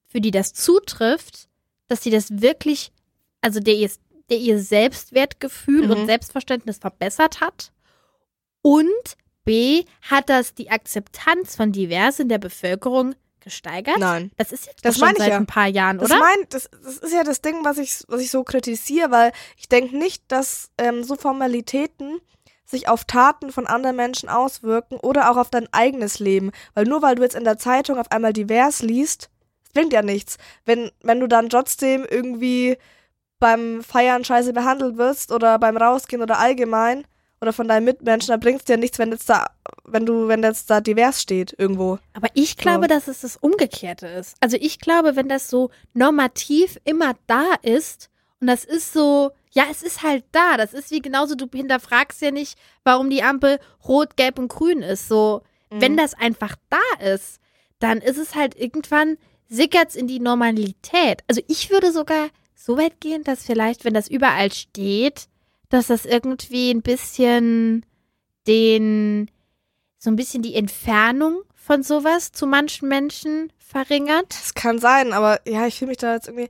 für die das zutrifft, dass sie das wirklich, also der ihr, der ihr Selbstwertgefühl mhm. und Selbstverständnis verbessert hat. Und B, hat das die Akzeptanz von divers in der Bevölkerung gesteigert? Nein. Das ist jetzt das schon seit ja. ein paar Jahren, das oder? Mein, das, das ist ja das Ding, was ich, was ich so kritisiere, weil ich denke nicht, dass ähm, so Formalitäten sich auf Taten von anderen Menschen auswirken oder auch auf dein eigenes Leben. Weil nur weil du jetzt in der Zeitung auf einmal divers liest, bringt ja nichts. Wenn, wenn du dann trotzdem irgendwie beim Feiern scheiße behandelt wirst oder beim Rausgehen oder allgemein oder von deinen Mitmenschen, dann bringt es dir nichts, wenn jetzt da, wenn du, wenn jetzt da divers steht irgendwo. Aber ich glaube, so. dass es das Umgekehrte ist. Also ich glaube, wenn das so normativ immer da ist und das ist so, ja, es ist halt da. Das ist wie genauso, du hinterfragst ja nicht, warum die Ampel rot, gelb und grün ist. So, mhm. wenn das einfach da ist, dann ist es halt irgendwann, sickert's in die Normalität. Also ich würde sogar so weit gehen, dass vielleicht, wenn das überall steht, dass das irgendwie ein bisschen den, so ein bisschen die Entfernung von sowas zu manchen Menschen verringert. Das kann sein, aber ja, ich fühle mich da jetzt irgendwie,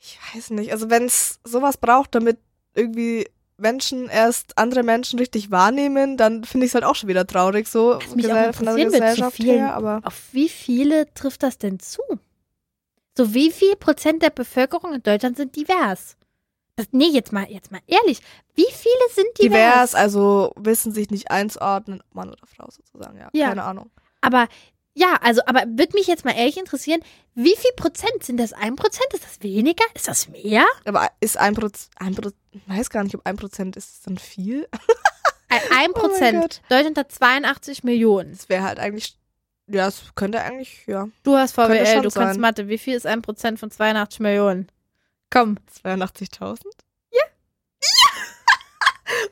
ich weiß nicht, also wenn es sowas braucht, damit irgendwie Menschen erst andere Menschen richtig wahrnehmen, dann finde ich es halt auch schon wieder traurig, so mich auch von der Gesellschaft vielen, her. Aber auf wie viele trifft das denn zu? So wie viel Prozent der Bevölkerung in Deutschland sind divers? Das, nee, jetzt mal, jetzt mal ehrlich. Wie viele sind divers? Divers, also wissen sich nicht einzuordnen, Mann oder Frau sozusagen, ja. ja. Keine Ahnung. Aber Ja, also, aber würde mich jetzt mal ehrlich interessieren, wie viel Prozent sind das? Ein Prozent? Ist das weniger? Ist das mehr? Aber ist ein Prozent, ein Prozent, weiß gar nicht, ob ein Prozent ist das dann viel? Ein Oh Prozent. Deutschland hat 82 Millionen. Das wäre halt eigentlich, ja, es könnte eigentlich, ja, Du hast VWL, du kannst sein. Mathe. Wie viel ist ein Prozent von 82 Millionen? Komm. 82.000?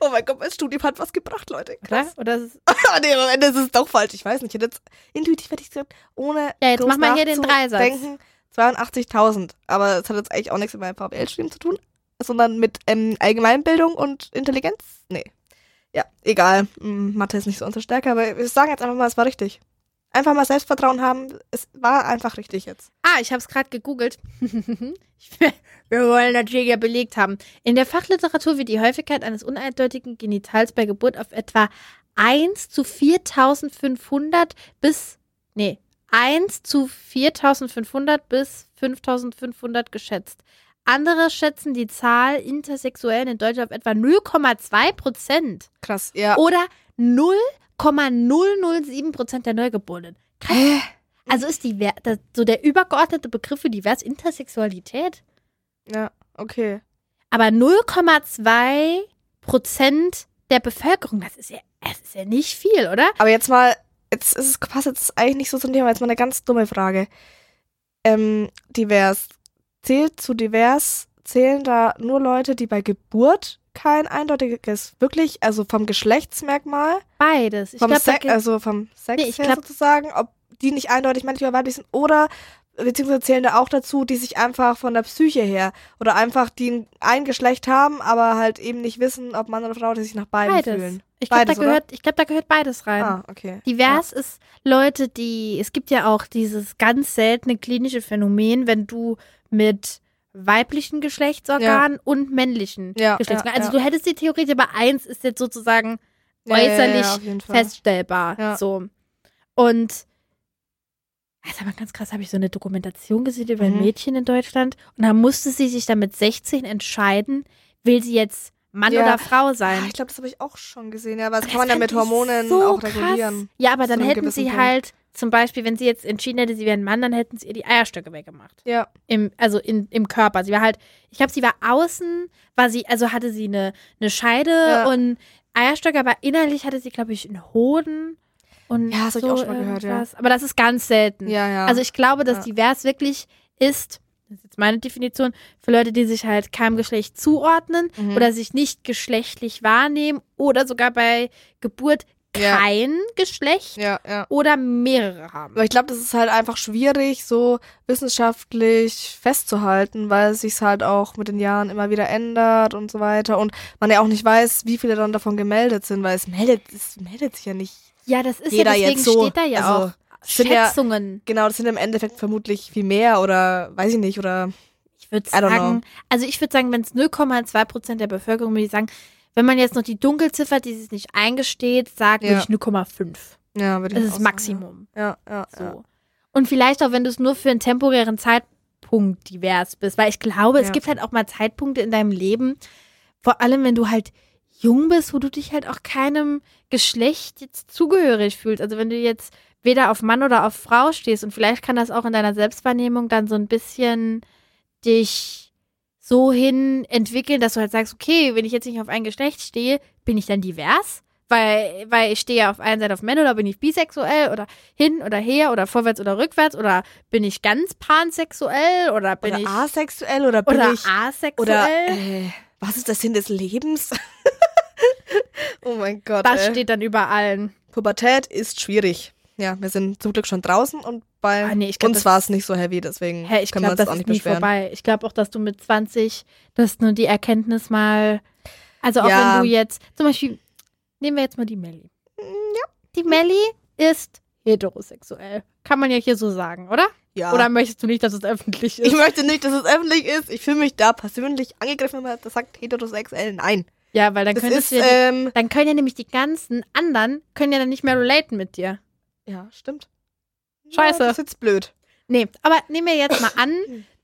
Oh mein Gott, mein Studium hat was gebracht, Leute. Oder? Krass. Oder ist es, Ah, nee, am Ende ist es doch falsch. Ich weiß nicht. Ich hätte jetzt intuitiv hätte ich gesagt, ohne. Ja, jetzt mach mal hier den Dreisatz. nachzudenken, 82.000. Aber es hat jetzt eigentlich auch nichts mit meinem VWL-Studium zu tun, sondern mit ähm, Allgemeinbildung und Intelligenz. Nee. Ja, egal. Hm, Mathe ist nicht so unsere Stärke, aber wir sagen jetzt einfach mal, es war richtig. Einfach mal Selbstvertrauen haben. Es war einfach richtig jetzt. ah, ich habe es gerade gegoogelt. Wir wollen natürlich ja belegt haben. In der Fachliteratur wird die Häufigkeit eines uneindeutigen Genitals bei Geburt auf etwa 1 zu 4500 bis, nee, 1 zu 4500 bis 5500 geschätzt. Andere schätzen die Zahl Intersexuellen in Deutschland auf etwa 0,2 Prozent Krass, ja. oder 0,007 Prozent der Neugeborenen. Krass. Hä? Also ist die, das, so der übergeordnete Begriff für divers Intersexualität. Ja, okay. Aber 0,2 Prozent der Bevölkerung, das ist ja, das ist ja nicht viel, oder? Aber jetzt mal, jetzt ist es passt jetzt eigentlich nicht so zum Thema, jetzt mal eine ganz dumme Frage. Ähm, divers. Zählt zu divers, zählen da nur Leute, die bei Geburt kein eindeutiges, wirklich, also vom Geschlechtsmerkmal, Beides. Ich vom glaube, Sex, also vom Sex Nee, ich her glaub- sozusagen, ob die nicht eindeutig männlich oder weiblich sind, oder beziehungsweise zählen da auch dazu, die sich einfach von der Psyche her oder einfach die ein Geschlecht haben, aber halt eben nicht wissen, ob Mann oder Frau, die sich nach beiden beides. fühlen. Ich glaube, da, gehört, ich glaub, da gehört beides rein. Ah, okay. Divers ist Leute, die, es gibt ja auch dieses ganz seltene klinische Phänomen, wenn du mit weiblichen Geschlechtsorganen und männlichen Ja, Geschlechtsorganen, ja, also ja. du hättest die Theorie, aber eins ist jetzt sozusagen Ja, ja, ja, äußerlich feststellbar. Ja. So. Und das ist aber ganz krass, habe ich so eine Dokumentation gesehen über ein Mhm. Mädchen in Deutschland und da musste sie sich dann mit 16 entscheiden, will sie jetzt Mann Ja. oder Frau Ah, sein. ich glaube, das habe ich auch schon gesehen, ja, aber das Das kann man ja mit Hormonen so auch krass. regulieren. Ja, aber dann hätten sie Punkt. halt, zum Beispiel, wenn sie jetzt entschieden hätte, sie wäre ein Mann, dann hätten sie ihr die Eierstöcke weggemacht. Ja. Im, also in, im Körper. Sie war halt, ich glaube, sie war außen, war sie, also hatte sie eine, eine Scheide Ja. und Eierstöcke, aber innerlich hatte sie, glaube ich, einen Hoden. Und Ja, das hab ich so auch schon mal gehört, ja. Aber das ist ganz selten. Ja, ja. Also ich glaube, dass Ja. divers wirklich ist, das ist jetzt meine Definition, für Leute, die sich halt keinem Geschlecht zuordnen Mhm. oder sich nicht geschlechtlich wahrnehmen oder sogar bei Geburt Ja. kein Geschlecht ja, ja. oder mehrere haben. Aber ich glaube, das ist halt einfach schwierig, so wissenschaftlich festzuhalten, weil es sich halt auch mit den Jahren immer wieder ändert und so weiter. Und man ja auch nicht weiß, wie viele dann davon gemeldet sind, weil es meldet, es meldet sich ja nicht. Ja, das ist Jeder ja deswegen so. steht da ja Also, auch ja- Schätzungen. Genau, das sind im Endeffekt vermutlich viel mehr oder weiß ich nicht, oder Ich würde sagen, also ich würde sagen, wenn es 0,2 Prozent der Bevölkerung, würde ich sagen, wenn man jetzt noch die Dunkelziffer, die sich nicht eingesteht, sagt, Ja. würde ich 0,5. ja, würde ich Das ist Maximum. Ja, ja, So. ja. Und vielleicht auch, wenn du es nur für einen temporären Zeitpunkt divers bist. Weil ich glaube, es Ja. gibt halt auch mal Zeitpunkte in deinem Leben, vor allem wenn du halt jung bist, wo du dich halt auch keinem Geschlecht jetzt zugehörig fühlst. Also wenn du jetzt weder auf Mann oder auf Frau stehst und vielleicht kann das auch in deiner Selbstwahrnehmung dann so ein bisschen dich so hin entwickeln, dass du halt sagst, okay, wenn ich jetzt nicht auf ein Geschlecht stehe, bin ich dann divers? Weil, weil ich stehe ja auf einer Seite auf Männer oder bin ich bisexuell oder hin oder her oder vorwärts oder rückwärts oder bin ich ganz pansexuell oder bin Oder ich asexuell oder bin oder ich asexuell? oder äh, was ist der Sinn des Lebens? oh mein Gott. das ey. steht dann über allen. Pubertät ist schwierig. Ja, wir sind zum Glück schon draußen und bei Ah, nee, ich glaub, uns war es nicht so heavy, deswegen Hä, ich können wir glaube, uns das auch ist nicht beschweren. vorbei. Ich glaube auch, dass du mit 20, dass nur die Erkenntnis mal, also auch Ja. wenn du jetzt, zum Beispiel, nehmen wir jetzt mal die Melli. Ja. Die Melli ist heterosexuell. Kann man ja hier so sagen, oder? Ja. Oder möchtest du nicht, dass es öffentlich ist? ich möchte nicht, dass es öffentlich ist. Ich fühle mich da persönlich angegriffen, wenn man das sagt, heterosexuell. Nein. ja, weil dann Das könntest ist, du ja, ähm, dann können ja nämlich die ganzen anderen, können ja dann nicht mehr relaten mit dir. Ja, stimmt. Scheiße. Ja, das ist jetzt blöd. Nee, aber nehmen wir jetzt mal an,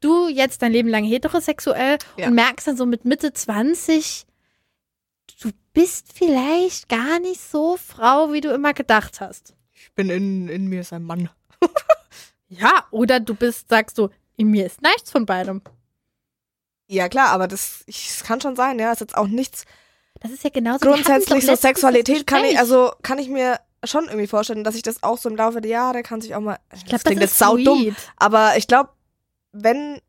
du jetzt dein Leben lang heterosexuell Ja. und merkst dann so mit Mitte 20, du bist vielleicht gar nicht so Frau, wie du immer gedacht hast. Ich bin in, in mir ist ein Mann. Ja, oder du bist, sagst du, in mir ist nichts von beidem. Ja, klar, aber das, ich, das kann schon sein, ja. Ist jetzt auch nichts. Das ist ja genauso. Grundsätzlich so Sexualität kann ich, also kann ich mir schon irgendwie vorstellen, dass ich das auch so im Laufe der Jahre kann sich auch mal. Ich glaube, das, das ist sau dumm. Aber ich glaube, wenn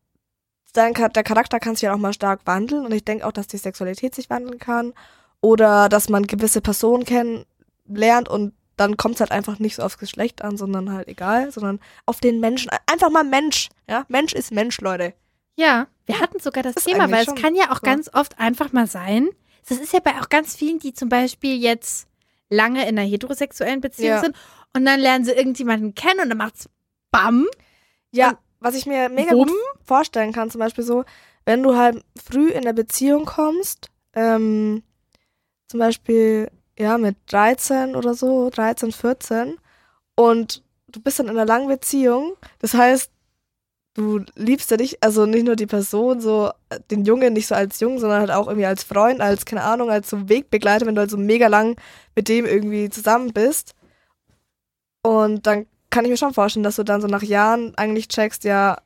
dein, der Charakter kann sich ja auch mal stark wandeln und ich denke auch, dass die Sexualität sich wandeln kann oder dass man gewisse Personen kennenlernt und dann kommt es halt einfach nicht so aufs Geschlecht an, sondern halt egal, sondern auf den Menschen. Einfach mal Mensch. Ja, Mensch ist Mensch, Leute. Ja, wir hatten sogar das, das Thema, weil es kann ja auch so. ganz oft einfach mal sein. Das ist ja bei auch ganz vielen, die zum Beispiel jetzt lange in einer heterosexuellen Beziehung ja. sind und dann lernen sie irgendjemanden kennen und dann macht's BAM. Ja, was ich mir mega Bumm. gut vorstellen kann, zum Beispiel so, wenn du halt früh in der Beziehung kommst, ähm, zum Beispiel ja, mit 13 oder so, 13, 14. Und du bist dann in einer langen Beziehung. Das heißt, du liebst ja nicht, also nicht nur die Person, so den Jungen nicht so als Jung, sondern halt auch irgendwie als Freund, als, keine Ahnung, als so Wegbegleiter, wenn du halt so mega lang mit dem irgendwie zusammen bist. Und dann kann ich mir schon vorstellen, dass du dann so nach Jahren eigentlich checkst, ja,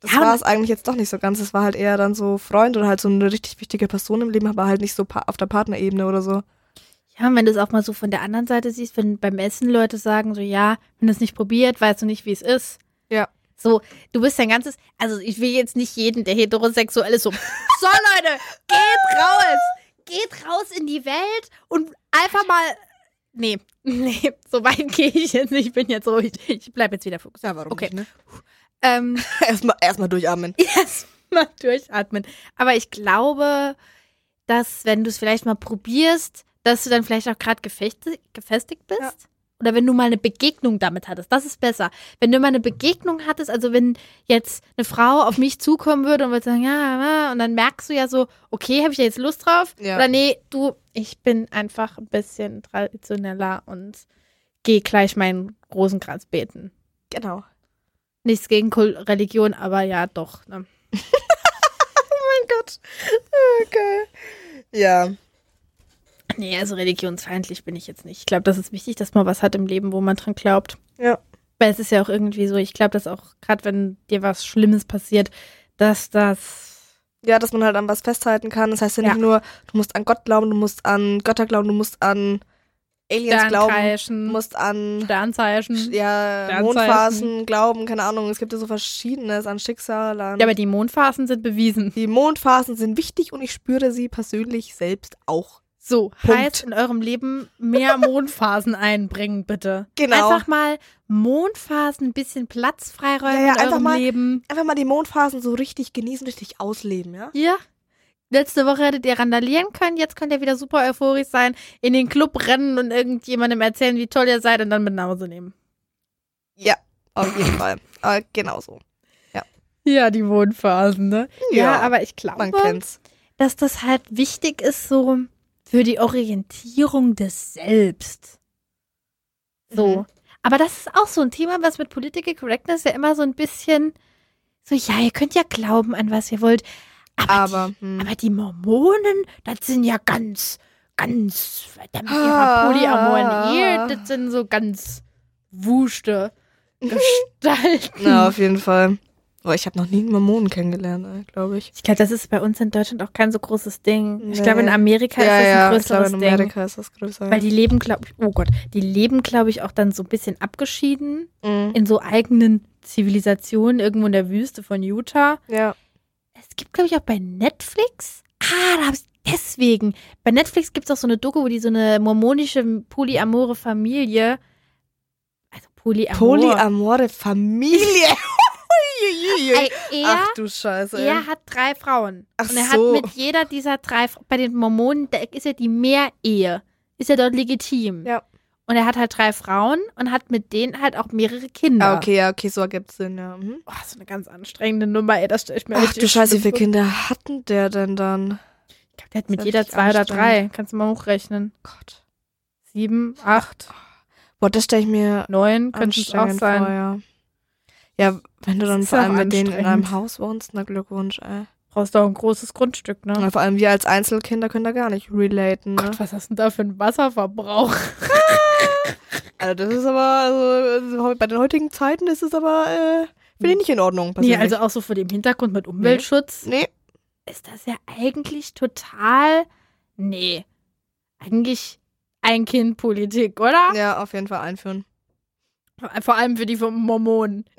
das ja, war es eigentlich jetzt doch nicht so ganz. Es war halt eher dann so Freund oder halt so eine richtig wichtige Person im Leben, aber halt nicht so auf der Partnerebene oder so. Ja, und wenn du es auch mal so von der anderen Seite siehst, wenn beim Essen Leute sagen so, ja, wenn du es nicht probiert, weißt du nicht, wie es ist. So, du bist dein ganzes, also ich will jetzt nicht jeden, der heterosexuell ist, so, so Leute, geht raus, geht raus in die Welt und einfach mal, nee, nee, so weit gehe ich jetzt nicht, ich bin jetzt ruhig, ich bleib jetzt wieder fokussiert. Ja, warum okay. nicht, ne? Ähm, erstmal erst durchatmen. Erstmal durchatmen. Aber ich glaube, dass wenn du es vielleicht mal probierst, dass du dann vielleicht auch gerade gefestigt bist. Ja. Oder wenn du mal eine Begegnung damit hattest, das ist besser. Wenn du mal eine Begegnung hattest, also wenn jetzt eine Frau auf mich zukommen würde und würde sagen, ja, und dann merkst du ja so, okay, habe ich da jetzt Lust drauf? Ja. Oder nee, du, ich bin einfach ein bisschen traditioneller und gehe gleich meinen Rosenkranz beten. Genau. Nichts gegen Religion, aber ja, doch. Ne? oh mein Gott. Okay. Ja. Nee, also religionsfeindlich bin ich jetzt nicht. Ich glaube, das ist wichtig, dass man was hat im Leben, wo man dran glaubt. Ja. Weil es ist ja auch irgendwie so, ich glaube, dass auch, gerade wenn dir was Schlimmes passiert, dass das. Ja, dass man halt an was festhalten kann. Das heißt ja nicht ja. nur, du musst an Gott glauben, du musst an Götter glauben, du musst an Aliens glauben, du musst an Sternzeichen, ja, Sternzeichen. Mondphasen glauben, keine Ahnung, es gibt ja so verschiedenes an Schicksal. An ja, aber die Mondphasen sind bewiesen. Die Mondphasen sind wichtig und ich spüre sie persönlich selbst auch. So, Punkt. heißt in eurem Leben mehr Mondphasen einbringen, bitte. Genau. Einfach mal Mondphasen ein bisschen Platz freiräumen ja, ja, in einfach eurem mal, Leben. Einfach mal die Mondphasen so richtig genießen, richtig ausleben, ja? Ja. Letzte Woche hättet ihr randalieren können, jetzt könnt ihr wieder super euphorisch sein, in den Club rennen und irgendjemandem erzählen, wie toll ihr seid und dann mit nach Hause nehmen. Ja, auf jeden Fall. Aber genauso. Ja. Ja, die Mondphasen, ne? Ja, ja aber ich glaube, dass das halt wichtig ist, so für die Orientierung des Selbst. So. Mhm. Aber das ist auch so ein Thema, was mit Political Correctness ja immer so ein bisschen so, ja, ihr könnt ja glauben an was ihr wollt. Aber, aber, die, hm. aber die Mormonen, das sind ja ganz, ganz verdammt ihrer polyamoren Ehe, das sind so ganz wurschte Gestalten. Ja, auf jeden Fall. Oh, ich habe noch nie einen Mormonen kennengelernt, äh, glaube ich. Ich glaube, das ist bei uns in Deutschland auch kein so großes Ding. Nee. Ich glaube, in Amerika ja, ist das ein größeres glaube, in Amerika Ding. ist das größer. Weil die leben, glaube ich, oh Gott, die leben, glaube ich, auch dann so ein bisschen abgeschieden mhm. in so eigenen Zivilisationen irgendwo in der Wüste von Utah. Ja. Es gibt, glaube ich, auch bei Netflix. Ah, da habe ich deswegen. Bei Netflix gibt es auch so eine Doku, wo die so eine mormonische polyamore Familie. Also polyamore. Polyamore Familie. Er, Ach du Scheiße. Er hat drei Frauen. Ach und er so. hat mit jeder dieser drei, bei den Mormonen, da ist ja die Mehrehe. Ist ja dort legitim. Ja. Und er hat halt drei Frauen und hat mit denen halt auch mehrere Kinder. Ah, okay, ja, okay, so ergibt Sinn, ja. Mhm. Oh, so eine ganz anstrengende Nummer, ey, das stelle ich mir Ach du Scheiße, wie viele Kinder hatten der denn dann? Ich glaube, der hat mit jeder zwei oder drei. Kannst du mal hochrechnen. Gott. Sieben, acht. Boah, das stelle ich mir neun könnte es auch sein. Vor, ja. Ja, wenn du dann vor allem mit denen in einem Haus wohnst, na Glückwunsch, ey. Brauchst du auch ein großes Grundstück, ne? Ja, vor allem wir als Einzelkinder können da gar nicht relaten, ne? Gott, was hast du denn da für einen Wasserverbrauch? Also das ist aber, also, bei den heutigen Zeiten ist es aber, äh, finde ich nicht in Ordnung. Nee, also auch so vor dem Hintergrund mit Umweltschutz. Nee. Ist das ja eigentlich total, nee, eigentlich Ein-Kind-Politik, oder? Ja, auf jeden Fall einführen. Vor allem für die Mormonen.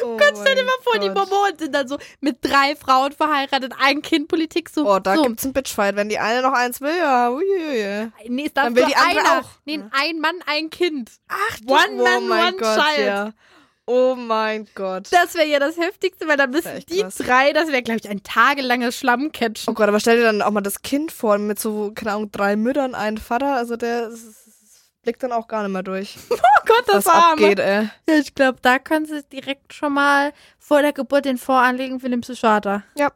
Oh Kannst du dir mal vor, Gott. die Mormonen sind dann so mit drei Frauen verheiratet, ein Kind Politik so. Oh, da so. gibt's einen Bitchfight. Wenn die eine noch eins will, ja, uiuiui. Nee, ist dann will die andere einer. auch. Nee, ein Mann, ein Kind. Ach, One Man, oh One Gott, Child. Ja. Oh mein Gott. Das wäre ja das Heftigste, weil dann müssen die krass. drei, das wäre, glaube ich, ein tagelanges Schlammcatchen. Oh Gott, aber stell dir dann auch mal das Kind vor mit so, keine Ahnung, drei Müttern, ein Vater. Also der ist blickt dann auch gar nicht mehr durch. Oh Gott, das was abgeht, ey. Ja, ich glaube, da können sie direkt schon mal vor der Geburt den Voranlegen für den Psychiater. Ja,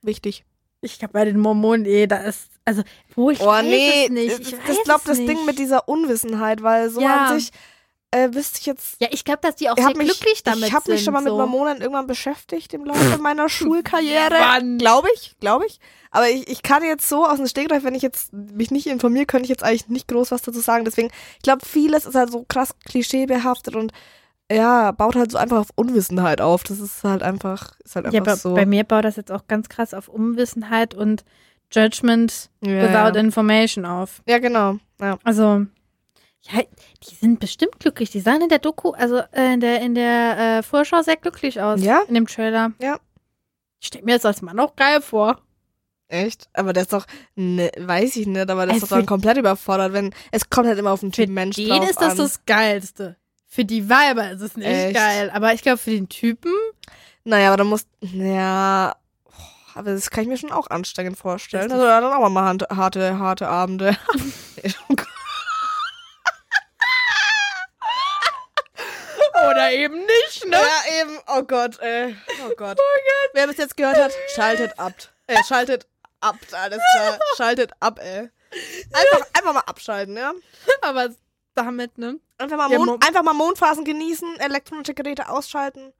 wichtig. Ich glaube, bei den Mormonen, eh, da ist, also, wo ich oh, weiß nee, es nicht. Ich das glaube, das Ding mit dieser Unwissenheit, weil so ja. an sich äh, wüsste ich jetzt. Ja, ich glaube, dass die auch sehr mich, glücklich damit sind. Ich habe mich schon mal so. mit Mormonen irgendwann beschäftigt im Laufe meiner Schulkarriere. Glaube ich, glaube ich. Aber ich, ich kann jetzt so aus dem Stegreif, wenn ich jetzt mich nicht informiere, könnte ich jetzt eigentlich nicht groß was dazu sagen. Deswegen, ich glaube, vieles ist halt so krass klischeebehaftet und ja, baut halt so einfach auf Unwissenheit auf. Das ist halt einfach, ist halt einfach ja, so. Bei mir baut das jetzt auch ganz krass auf Unwissenheit und Judgment ja, without ja. information auf. Ja, genau. Ja. Also, ja, die sind bestimmt glücklich. Die sahen in der Doku, also äh, in der, in der äh, Vorschau sehr glücklich aus. Ja. In dem Trailer. Ja. Ich stelle mir das als Mann auch geil vor. Echt? Aber der ist doch, ne, weiß ich nicht, aber der ist also doch dann komplett überfordert, wenn, es kommt halt immer auf den Typ Mensch drauf den ist das an. das Geilste. Für die Weiber ist es nicht Echt? geil, aber ich glaube für den Typen. Naja, aber da muss, ja, aber das kann ich mir schon auch anstrengend vorstellen. Also dann auch mal harte, harte Abende. Oder eben nicht, ne? Ja, eben. Oh Gott, ey. Oh Gott. Oh Gott. Wer bis jetzt gehört hat, schaltet ab. Äh, schaltet ab, alles klar. Schaltet ab, ey. Einfach, einfach mal abschalten, ja? Aber damit, ne? Einfach mal, Mond, einfach mal Mondphasen genießen, elektronische Geräte ausschalten.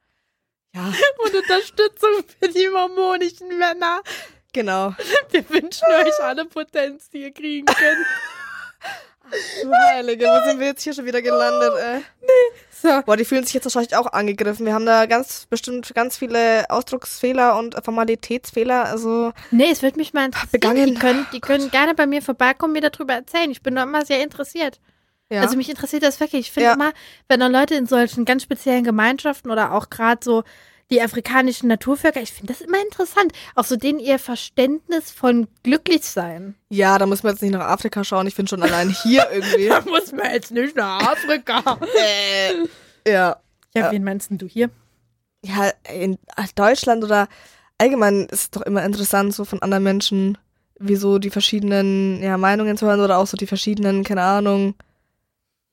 Ja. Und Unterstützung für die mormonischen Männer. Genau. Wir wünschen euch alle Potenz, die ihr kriegen könnt. Du Heilige, wo sind wir jetzt hier schon wieder gelandet, ey? Nee. So. Boah, die fühlen sich jetzt wahrscheinlich auch angegriffen. Wir haben da ganz bestimmt ganz viele Ausdrucksfehler und Formalitätsfehler. Also nee, es würde mich mal interessieren. Begangen. Die können, die können gerne bei mir vorbeikommen, mir darüber erzählen. Ich bin da immer sehr interessiert. Ja. Also mich interessiert das wirklich. Ich finde ja. immer, wenn dann Leute in solchen ganz speziellen Gemeinschaften oder auch gerade so die afrikanischen Naturvölker, ich finde das immer interessant. Auch so denen ihr Verständnis von Glücklichsein. Ja, da muss man jetzt nicht nach Afrika schauen. Ich finde schon allein hier irgendwie. da muss man jetzt nicht nach Afrika. äh, ja. Ja, wen meinst du hier? Ja, in Deutschland oder allgemein ist es doch immer interessant, so von anderen Menschen, wie so die verschiedenen ja, Meinungen zu hören oder auch so die verschiedenen, keine Ahnung,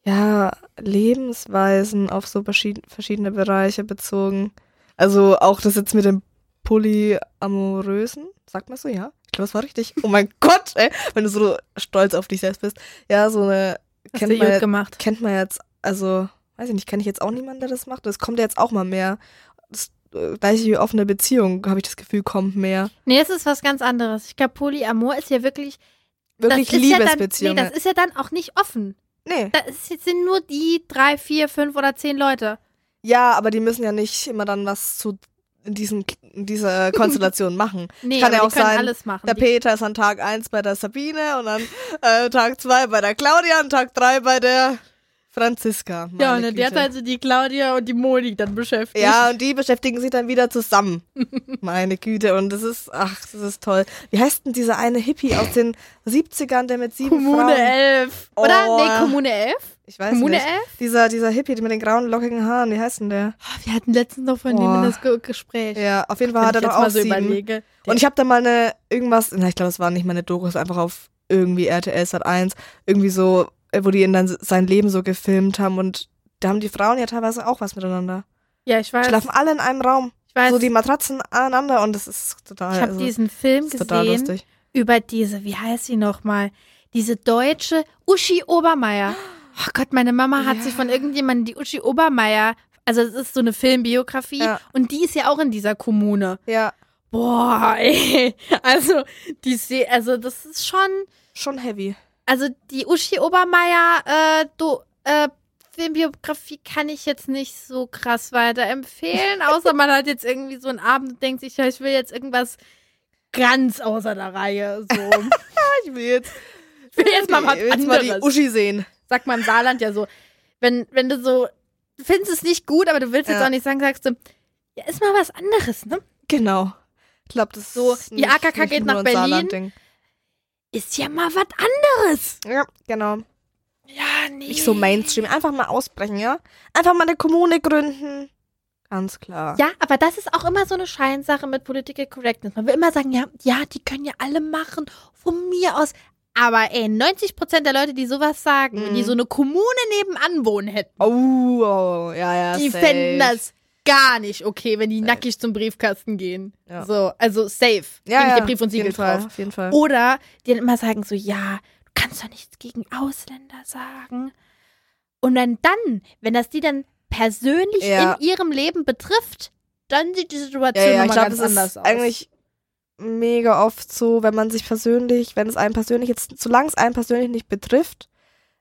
ja, Lebensweisen auf so verschiedene Bereiche bezogen. Also auch das jetzt mit dem Polyamorösen, sagt man so, ja? Ich glaube, das war richtig. Oh mein Gott, ey, wenn du so stolz auf dich selbst bist. Ja, so eine kennt man, gemacht. kennt man jetzt, also, weiß ich nicht, kenne ich jetzt auch niemanden, der das macht. Das kommt ja jetzt auch mal mehr. Das äh, gleiche offene Beziehung, habe ich das Gefühl, kommt mehr. Nee, das ist was ganz anderes. Ich glaube, Polyamor ist ja wirklich. Wirklich Liebesbeziehung. Ja nee, das ist ja dann auch nicht offen. Nee. Das sind nur die drei, vier, fünf oder zehn Leute. Ja, aber die müssen ja nicht immer dann was zu in, diesen, in dieser Konstellation machen. nee, Kann ja auch sein, der Peter ist an Tag 1 bei der Sabine und dann äh, Tag 2 bei der Claudia und Tag 3 bei der Franziska. Ja, und der Zeit sind die Claudia und die Moni dann beschäftigt. Ja, und die beschäftigen sich dann wieder zusammen. meine Güte, und das ist, ach, das ist toll. Wie heißt denn dieser eine Hippie aus den 70ern, der mit sieben Kommune Frauen... 11. Oder? Oh. Nee, Kommune 11? Ich weiß Kommune nicht. 11? Dieser, dieser Hippie mit den grauen, lockigen Haaren, wie heißt denn der? Oh, wir hatten letztens noch von dem das Ge Gespräch. Ja, auf jeden Fall hat er doch auch so sieben. Und ich habe da mal eine, irgendwas, na, ich glaube, es war nicht mal eine Doku, es war einfach auf irgendwie RTL Sat 1, irgendwie so äh, wo die ihn dann sein Leben so gefilmt haben und da haben die Frauen ja teilweise auch was miteinander. Ja, ich weiß. Schlafen alle in einem Raum. Ich weiß. So die Matratzen aneinander und das ist total. Ich habe also, diesen Film gesehen über diese, wie heißt sie nochmal? Diese deutsche Uschi Obermeier. Oh Gott, meine Mama hat ja. sich von irgendjemandem die Uschi Obermeier, also es ist so eine Filmbiografie ja. und die ist ja auch in dieser Kommune. Ja. Boah, ey. Also, die also das ist schon schon heavy. Also die Uschi Obermeier, äh, du, äh, Filmbiografie kann ich jetzt nicht so krass weiterempfehlen, außer man hat jetzt irgendwie so einen Abend und denkt sich, ja, ich will jetzt irgendwas ganz außer der Reihe. So. ich will jetzt, ich will jetzt mal was jetzt anderes. mal die Uschi sehen. Sagt man im Saarland ja so. Wenn, wenn du so, du findest es nicht gut, aber du willst jetzt Ja. auch nicht sagen, sagst du, ja, ist mal was anderes, ne? Genau. Ich glaube, das So, ist die nicht- AKK nicht geht nach Berlin. Ist ja mal was anderes. Ja, genau. Ja, nee. Nicht so Mainstream. Einfach mal ausbrechen, ja? Einfach mal eine Kommune gründen. Ganz klar. Ja, aber das ist auch immer so eine Scheinsache mit Political Correctness. Man will immer sagen, ja, ja, die können ja alle machen, von mir aus. Aber ey, 90% der Leute, die sowas sagen, wenn die so eine Kommune nebenan wohnen hätten, Oh, oh, ja, ja. die safe. fänden das gar nicht okay, wenn die nackig zum Briefkasten gehen. Ja. So, also safe. Ja, ja, dir Brief und auf jeden Siegel Fall, drauf. Auf jeden Fall. Oder die dann immer sagen so, ja, du kannst doch nichts gegen Ausländer sagen. Und dann, dann wenn das die dann persönlich Ja. in ihrem Leben betrifft, dann sieht die Situation Ja, ja, nochmal ich glaube, ganz anders aus. eigentlich mega oft so, wenn man sich persönlich, wenn es einen persönlich jetzt, solange es einen persönlich nicht betrifft,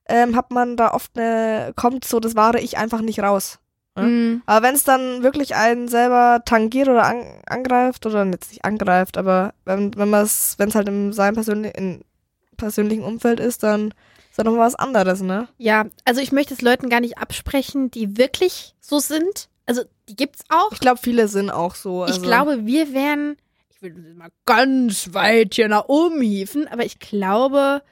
ähm, hat man da oft eine, kommt so das wahre Ich einfach nicht raus. Mhm. Aber wenn es dann wirklich einen selber tangiert oder an, angreift, oder jetzt nicht angreift, aber wenn, wenn man es, wenn es halt in seinem persönlichen, in persönlichen Umfeld ist, dann ist das nochmal was anderes, ne? Ja, also ich möchte es Leuten gar nicht absprechen, die wirklich so sind. Also die gibt's auch. Ich glaube, viele sind auch so. Also, Ich glaube, wir wären, ich will das mal ganz weit hier nach oben hieven, aber ich glaube,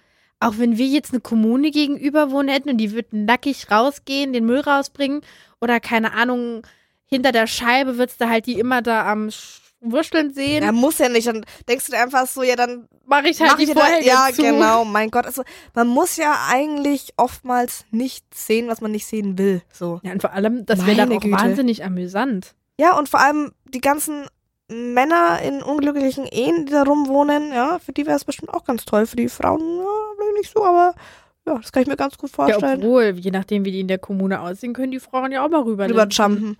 auch wenn wir jetzt eine Kommune gegenüber wohnen hätten und die würden nackig rausgehen, den Müll rausbringen oder keine Ahnung, hinter der Scheibe würdest du halt die immer da am Sch- Wursteln sehen, Ja, muss ja nicht. Dann denkst du dir einfach so, ja, dann mache ich halt mach die ich Vorhänge Ja, zu. genau, mein Gott. Also, man muss ja eigentlich oftmals nicht sehen, was man nicht sehen will. So. Ja, und vor allem, das wäre dann auch Güte. wahnsinnig amüsant. Ja, und vor allem die ganzen Männer in unglücklichen Ehen, die da rumwohnen, ja, für die wäre es bestimmt auch ganz toll. Für die Frauen, ja, nicht so, aber ja, das kann ich mir ganz gut Ja, vorstellen. obwohl, je nachdem, wie die in der Kommune aussehen, können die Frauen ja auch mal rüber. Rüber jumpen.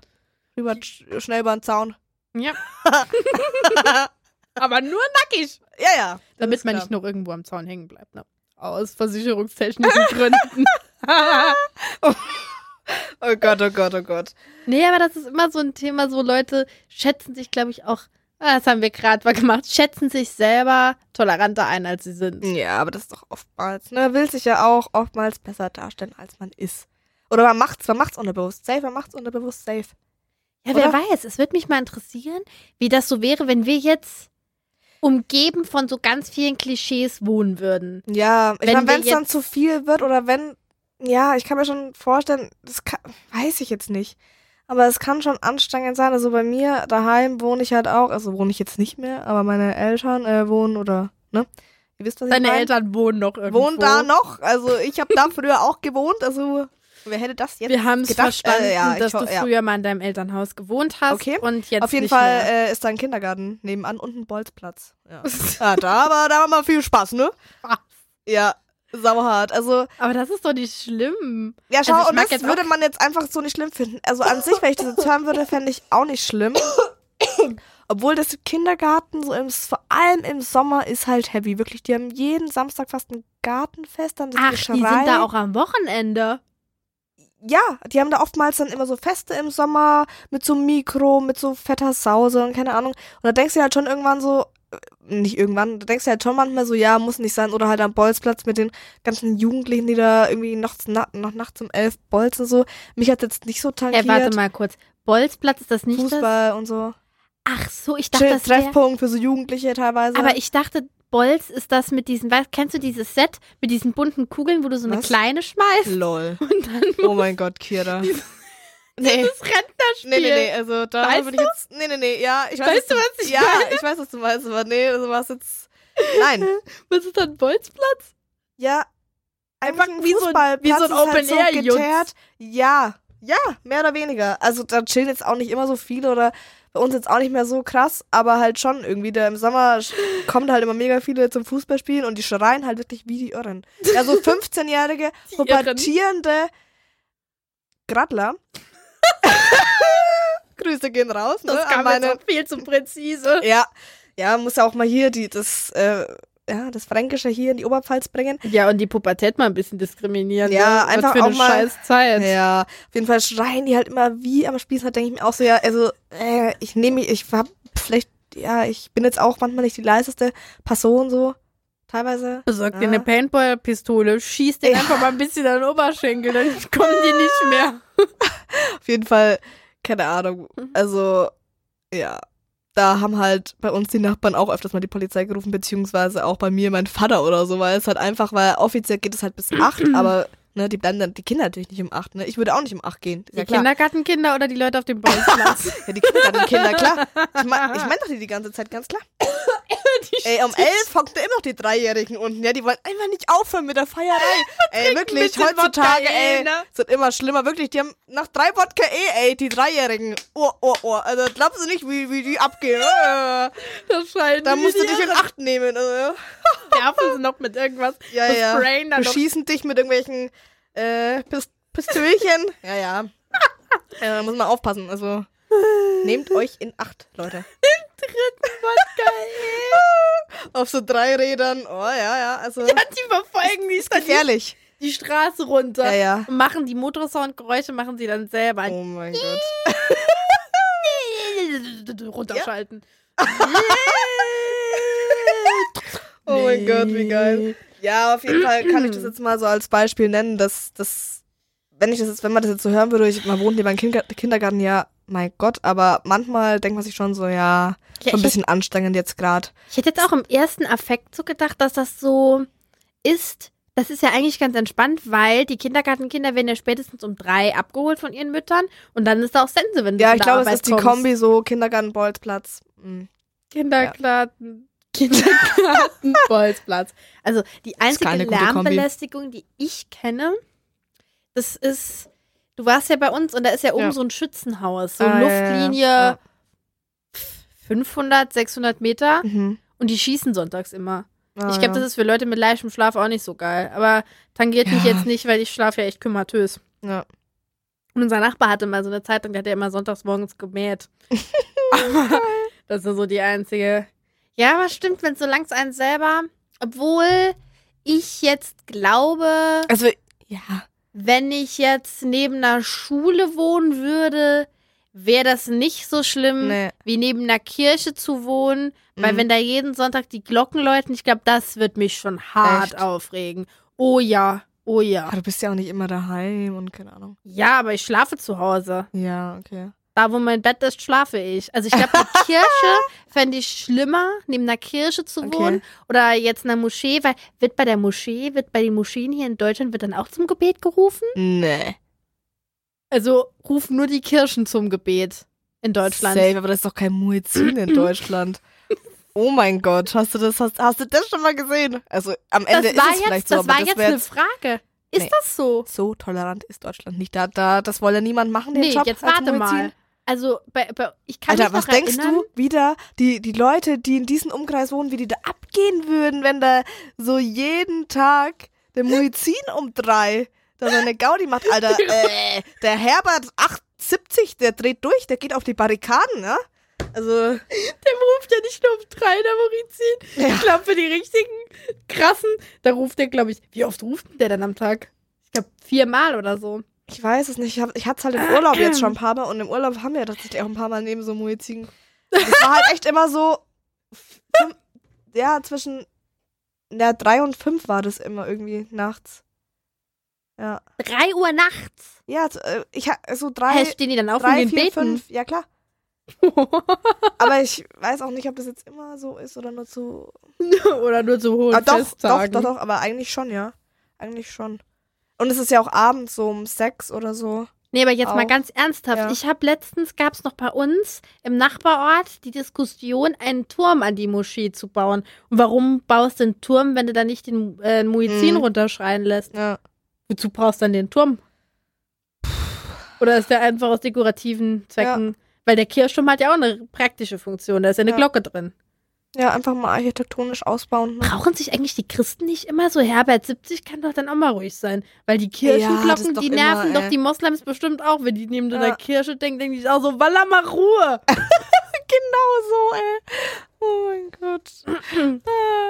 Rüber sch- schnell über den Zaun. Ja. Aber nur nackig. Ja, ja. Damit man klar. nicht noch irgendwo am Zaun hängen bleibt, ne? Aus versicherungstechnischen Gründen. Oh Gott, oh Gott, oh Gott. nee, aber das ist immer so ein Thema, so Leute schätzen sich, glaube ich, auch, ah, das haben wir gerade mal gemacht, schätzen sich selber toleranter ein, als sie sind. Ja, aber das ist doch oftmals, ne, will sich ja auch oftmals besser darstellen, als man ist. Oder man macht's, man macht's unterbewusst safe, man macht's unterbewusst safe. Ja, wer Oder? weiß, es würde mich mal interessieren, wie das so wäre, wenn wir jetzt umgeben von so ganz vielen Klischees wohnen würden. Ja, ich Wenn meine, wenn es dann zu viel wird oder wenn, ja, ich kann mir schon vorstellen, das kann, weiß ich jetzt nicht. Aber es kann schon anstrengend sein. Also bei mir daheim wohne ich halt auch, also wohne ich jetzt nicht mehr, aber meine Eltern äh, wohnen oder, ne? Ihr wisst, was ich Deine meine? Eltern wohnen noch irgendwo. wohnen da noch. Also ich habe da früher auch gewohnt. Also wer hätte das jetzt Wir haben es gedacht? verstanden, Äh, ja, ich dass du ja. früher mal in deinem Elternhaus gewohnt hast Okay. und jetzt Auf jeden Fall äh, ist da ein Kindergarten nebenan und ein Bolzplatz. Ja, ja da, war, da war mal viel Spaß, ne? Ja, sauhart. Also, Aber das ist doch nicht schlimm. ja, schau, Also und das würde man jetzt einfach so nicht schlimm finden. Also an sich, wenn ich das jetzt hören würde, fände ich auch nicht schlimm. Obwohl das Kindergarten so im, vor allem im Sommer ist halt heavy. Wirklich, die haben jeden Samstag fast ein Gartenfest. Dann Ach, die sind da auch am Wochenende. Ja, die haben da oftmals dann immer so Feste im Sommer mit so Mikro, mit so fetter Sause und keine Ahnung. Und da denkst du halt schon irgendwann so, nicht irgendwann, da denkst du halt schon manchmal so, ja, muss nicht sein. Oder halt am Bolzplatz mit den ganzen Jugendlichen, die da irgendwie noch, noch nachts um elf bolzen so. Mich hat jetzt nicht so tangiert. Hey, warte mal kurz. Bolzplatz ist das nicht das? Fußball und so. Ach so, ich dachte, Chill- das. Treffpunkt für so Jugendliche teilweise. Aber ich dachte, Bolz ist das mit diesen, weißt, kennst du dieses Set mit diesen bunten Kugeln, wo du so eine Was? kleine schmeißt Lol. und dann Oh mein Gott, Kira. nee. dieses Rentnerspiel. Nee, nee, nee, also da Weißt würde ich jetzt. Nee, nee, nee, ja, ich weiß, Weißt du, was ich Ja, meine? ich weiß, was du meinst, aber nee, also was jetzt. Nein. Was ist dann Bolzplatz? Ja. Einfach wie so ein- wie so ein ist halt Open-Air-Jutz. geteert. Ja. Ja, mehr oder weniger. Also da chillen jetzt auch nicht immer so viele oder bei uns jetzt auch nicht mehr so krass, aber halt schon irgendwie. Da im Sommer kommen halt immer mega viele zum Fußballspielen und die schreien halt wirklich wie die Irren. Ja, so 15-jährige, Die pubertierende Gradler. Grüße gehen raus, ne? Das kam meine, jetzt viel zu präzise. ja, ja, muss ja auch mal hier die, das, äh, ja, das Fränkische hier in die Oberpfalz bringen. Ja, und die Pubertät mal ein bisschen diskriminieren. Ja, ne? einfach für auch eine mal, scheiß Zeit. Ja, auf jeden Fall schreien die halt immer wie am Spieß. Da denke ich mir auch so, ja, also, äh, ich nehme mich, ich hab vielleicht, ja, ich bin jetzt auch manchmal nicht die leiseste Person so. Teilweise. Besorg ja. dir eine Paintball-Pistole, schieß den Ja. einfach mal ein bisschen an den Oberschenkel, dann kommen die nicht mehr. Auf jeden Fall, keine Ahnung. Mhm. Also, ja. Da haben halt bei uns die Nachbarn auch öfters mal die Polizei gerufen, beziehungsweise auch bei mir mein Vater oder so, weil es halt einfach, weil offiziell geht es halt bis acht, aber ne, die bleiben dann, die Kinder natürlich nicht um acht, ne? Ich würde auch nicht um acht gehen. Die ja klar. Kindergartenkinder oder die Leute auf dem Bolzplatz? Ja, die Kindergartenkinder, klar. Ich meine ich mein doch die die ganze Zeit, ganz klar. Ey, um elf hocken da immer noch die Dreijährigen unten, ja, die wollen einfach nicht aufhören mit der Feierei. Ey, wirklich, heutzutage, Wodka ey, ne? es wird immer schlimmer, wirklich, die haben nach drei Wodka eh, ey, die Dreijährigen. Oh, oh, oh, also glaubst du nicht, wie, wie die abgehen, äh, Das scheint da musst du dich in Acht nehmen, also. Nerven sie noch mit irgendwas. Ja, Das ja, Sprayen dann beschießen dich mit irgendwelchen, äh, Pist Pistölchen. Ja, ja. ja, da muss man aufpassen, also, nehmt euch in Acht, Leute. dritten Wodka Auf so drei Rädern. Oh ja, ja. Also Ja, die verfolgen die dann gefährlich. die, die Straße runter. Ja, ja. Und machen die Motorsoundgeräusche, machen sie dann selber. Oh mein Gott. Runterschalten. Oh mein Gott, wie geil. Ja, auf jeden Fall kann ich das jetzt mal so als Beispiel nennen, dass das, wenn ich das jetzt, wenn man das jetzt so hören würde, ich, man wohnt neben einem Kinder Kindergarten, ja, mein Gott, aber manchmal denkt man sich schon so, ja, Ja, schon ein bisschen anstrengend jetzt gerade. Ich hätte jetzt auch im ersten Affekt so gedacht, dass das so ist. Das ist ja eigentlich ganz entspannt, weil die Kindergartenkinder werden ja spätestens um drei abgeholt von ihren Müttern und dann ist da auch Sense, wenn du Ja, ich glaube, es ist die kommst. Kombi so Kindergarten, Bolzplatz. Mhm. Kindergarten. Kindergarten, Bolzplatz. Also die einzige. Lärmbelästigung, die ich kenne, das ist, du warst ja bei uns und da ist ja oben Ja. so ein Schützenhaus, so Ah, Luftlinie ja. 500, 600 Meter Mhm. und die schießen sonntags immer. Ah, ich glaube, das ist für Leute mit leichtem Schlaf auch nicht so geil. Aber tangiert mich jetzt nicht, weil ich schlafe ja echt kümatös. Ja. Und unser Nachbar hatte mal so eine Zeitung, der hat ja immer sonntags morgens gemäht. aber das ist so die einzige. Ja, aber stimmt, wenn so langs einen selber, obwohl ich jetzt glaube, Also, ja. Wenn ich jetzt neben einer Schule wohnen würde, wäre das nicht so schlimm, Nee. wie neben einer Kirche zu wohnen. Weil Mhm. wenn da jeden Sonntag die Glocken läuten, ich glaube, das wird mich schon hart Echt? aufregen. Oh ja, oh ja. Aber du bist ja auch nicht immer daheim und keine Ahnung. Ja, aber ich schlafe zu Hause. Ja, okay. Da, wo mein Bett ist, schlafe ich. Also ich glaube, eine Kirche fände ich schlimmer, neben einer Kirche zu Okay. wohnen. Oder jetzt einer Moschee, weil wird bei der Moschee, wird bei den Moscheen hier in Deutschland, wird dann auch zum Gebet gerufen? Nee. Also rufen nur die Kirchen zum Gebet in Deutschland. Safe, aber das ist doch kein Muezzin in Deutschland. Oh mein Gott, hast du das, hast, hast du das schon mal gesehen? Also am Ende ist es vielleicht jetzt, so, das aber war das jetzt eine Frage. Ist Nee. das so? so tolerant ist Deutschland nicht. Da, da, das wolle niemand machen, den Nee, Job jetzt warte Muezzin. mal. Also, bei, bei, ich kann Alter, mich was denkst erinnern, du wieder, die, die Leute, die in diesem Umkreis wohnen, wie die da abgehen würden, wenn da so jeden Tag der Muezzin um drei da seine Gaudi macht, Alter. äh, der Herbert 870, der dreht durch, der geht auf die Barrikaden, ne? Also, Der ruft ja nicht nur um drei, der Maurizin. Ich glaube, für die richtigen krassen, da ruft der, glaube ich, wie oft ruft denn der dann am Tag? Ich glaube, viermal oder so. Ich weiß es nicht. Ich, hab, ich hatte es halt im Urlaub jetzt schon ein paar Mal und im Urlaub haben wir tatsächlich auch ein paar Mal neben so Muezzin. Das war halt echt immer so, ja, zwischen, ja, drei und fünf war das immer irgendwie nachts. Ja. Drei Uhr nachts. Ja, so, äh, ich so drei, Hä, stehen die dann auf drei und gehen vier, beten? fünf. Ja, klar. Aber ich weiß auch nicht, ob das jetzt immer so ist oder nur zu. oder nur zu hohen Ah, doch, doch, Festtagen. doch, doch, aber eigentlich schon, ja. Eigentlich schon. Und es ist ja auch abends so um sechs oder so. Nee, aber jetzt mal Auch. ganz ernsthaft. Ja. Ich habe letztens, gab es noch bei uns im Nachbarort die Diskussion, einen Turm an die Moschee zu bauen. Und warum baust du einen Turm, wenn du da nicht den äh, Muezzin Mhm. runterschreien lässt? Ja. Wozu brauchst du dann den Turm? Oder ist der einfach aus dekorativen Zwecken? Weil der Kirchturm hat ja auch eine praktische Funktion. Da ist ja eine Ja. Glocke drin. Ja, einfach mal architektonisch ausbauen. Ne? Brauchen sich eigentlich die Christen nicht immer so? Herbert 70 kann doch dann auch mal ruhig sein. Weil die Kirchenglocken, doch die immer, nerven doch ey. die Moslems bestimmt auch. Wenn die neben Ja. der Kirche denken, denken die auch so, Walla mal Ruhe. Genau so, ey. Oh mein Gott.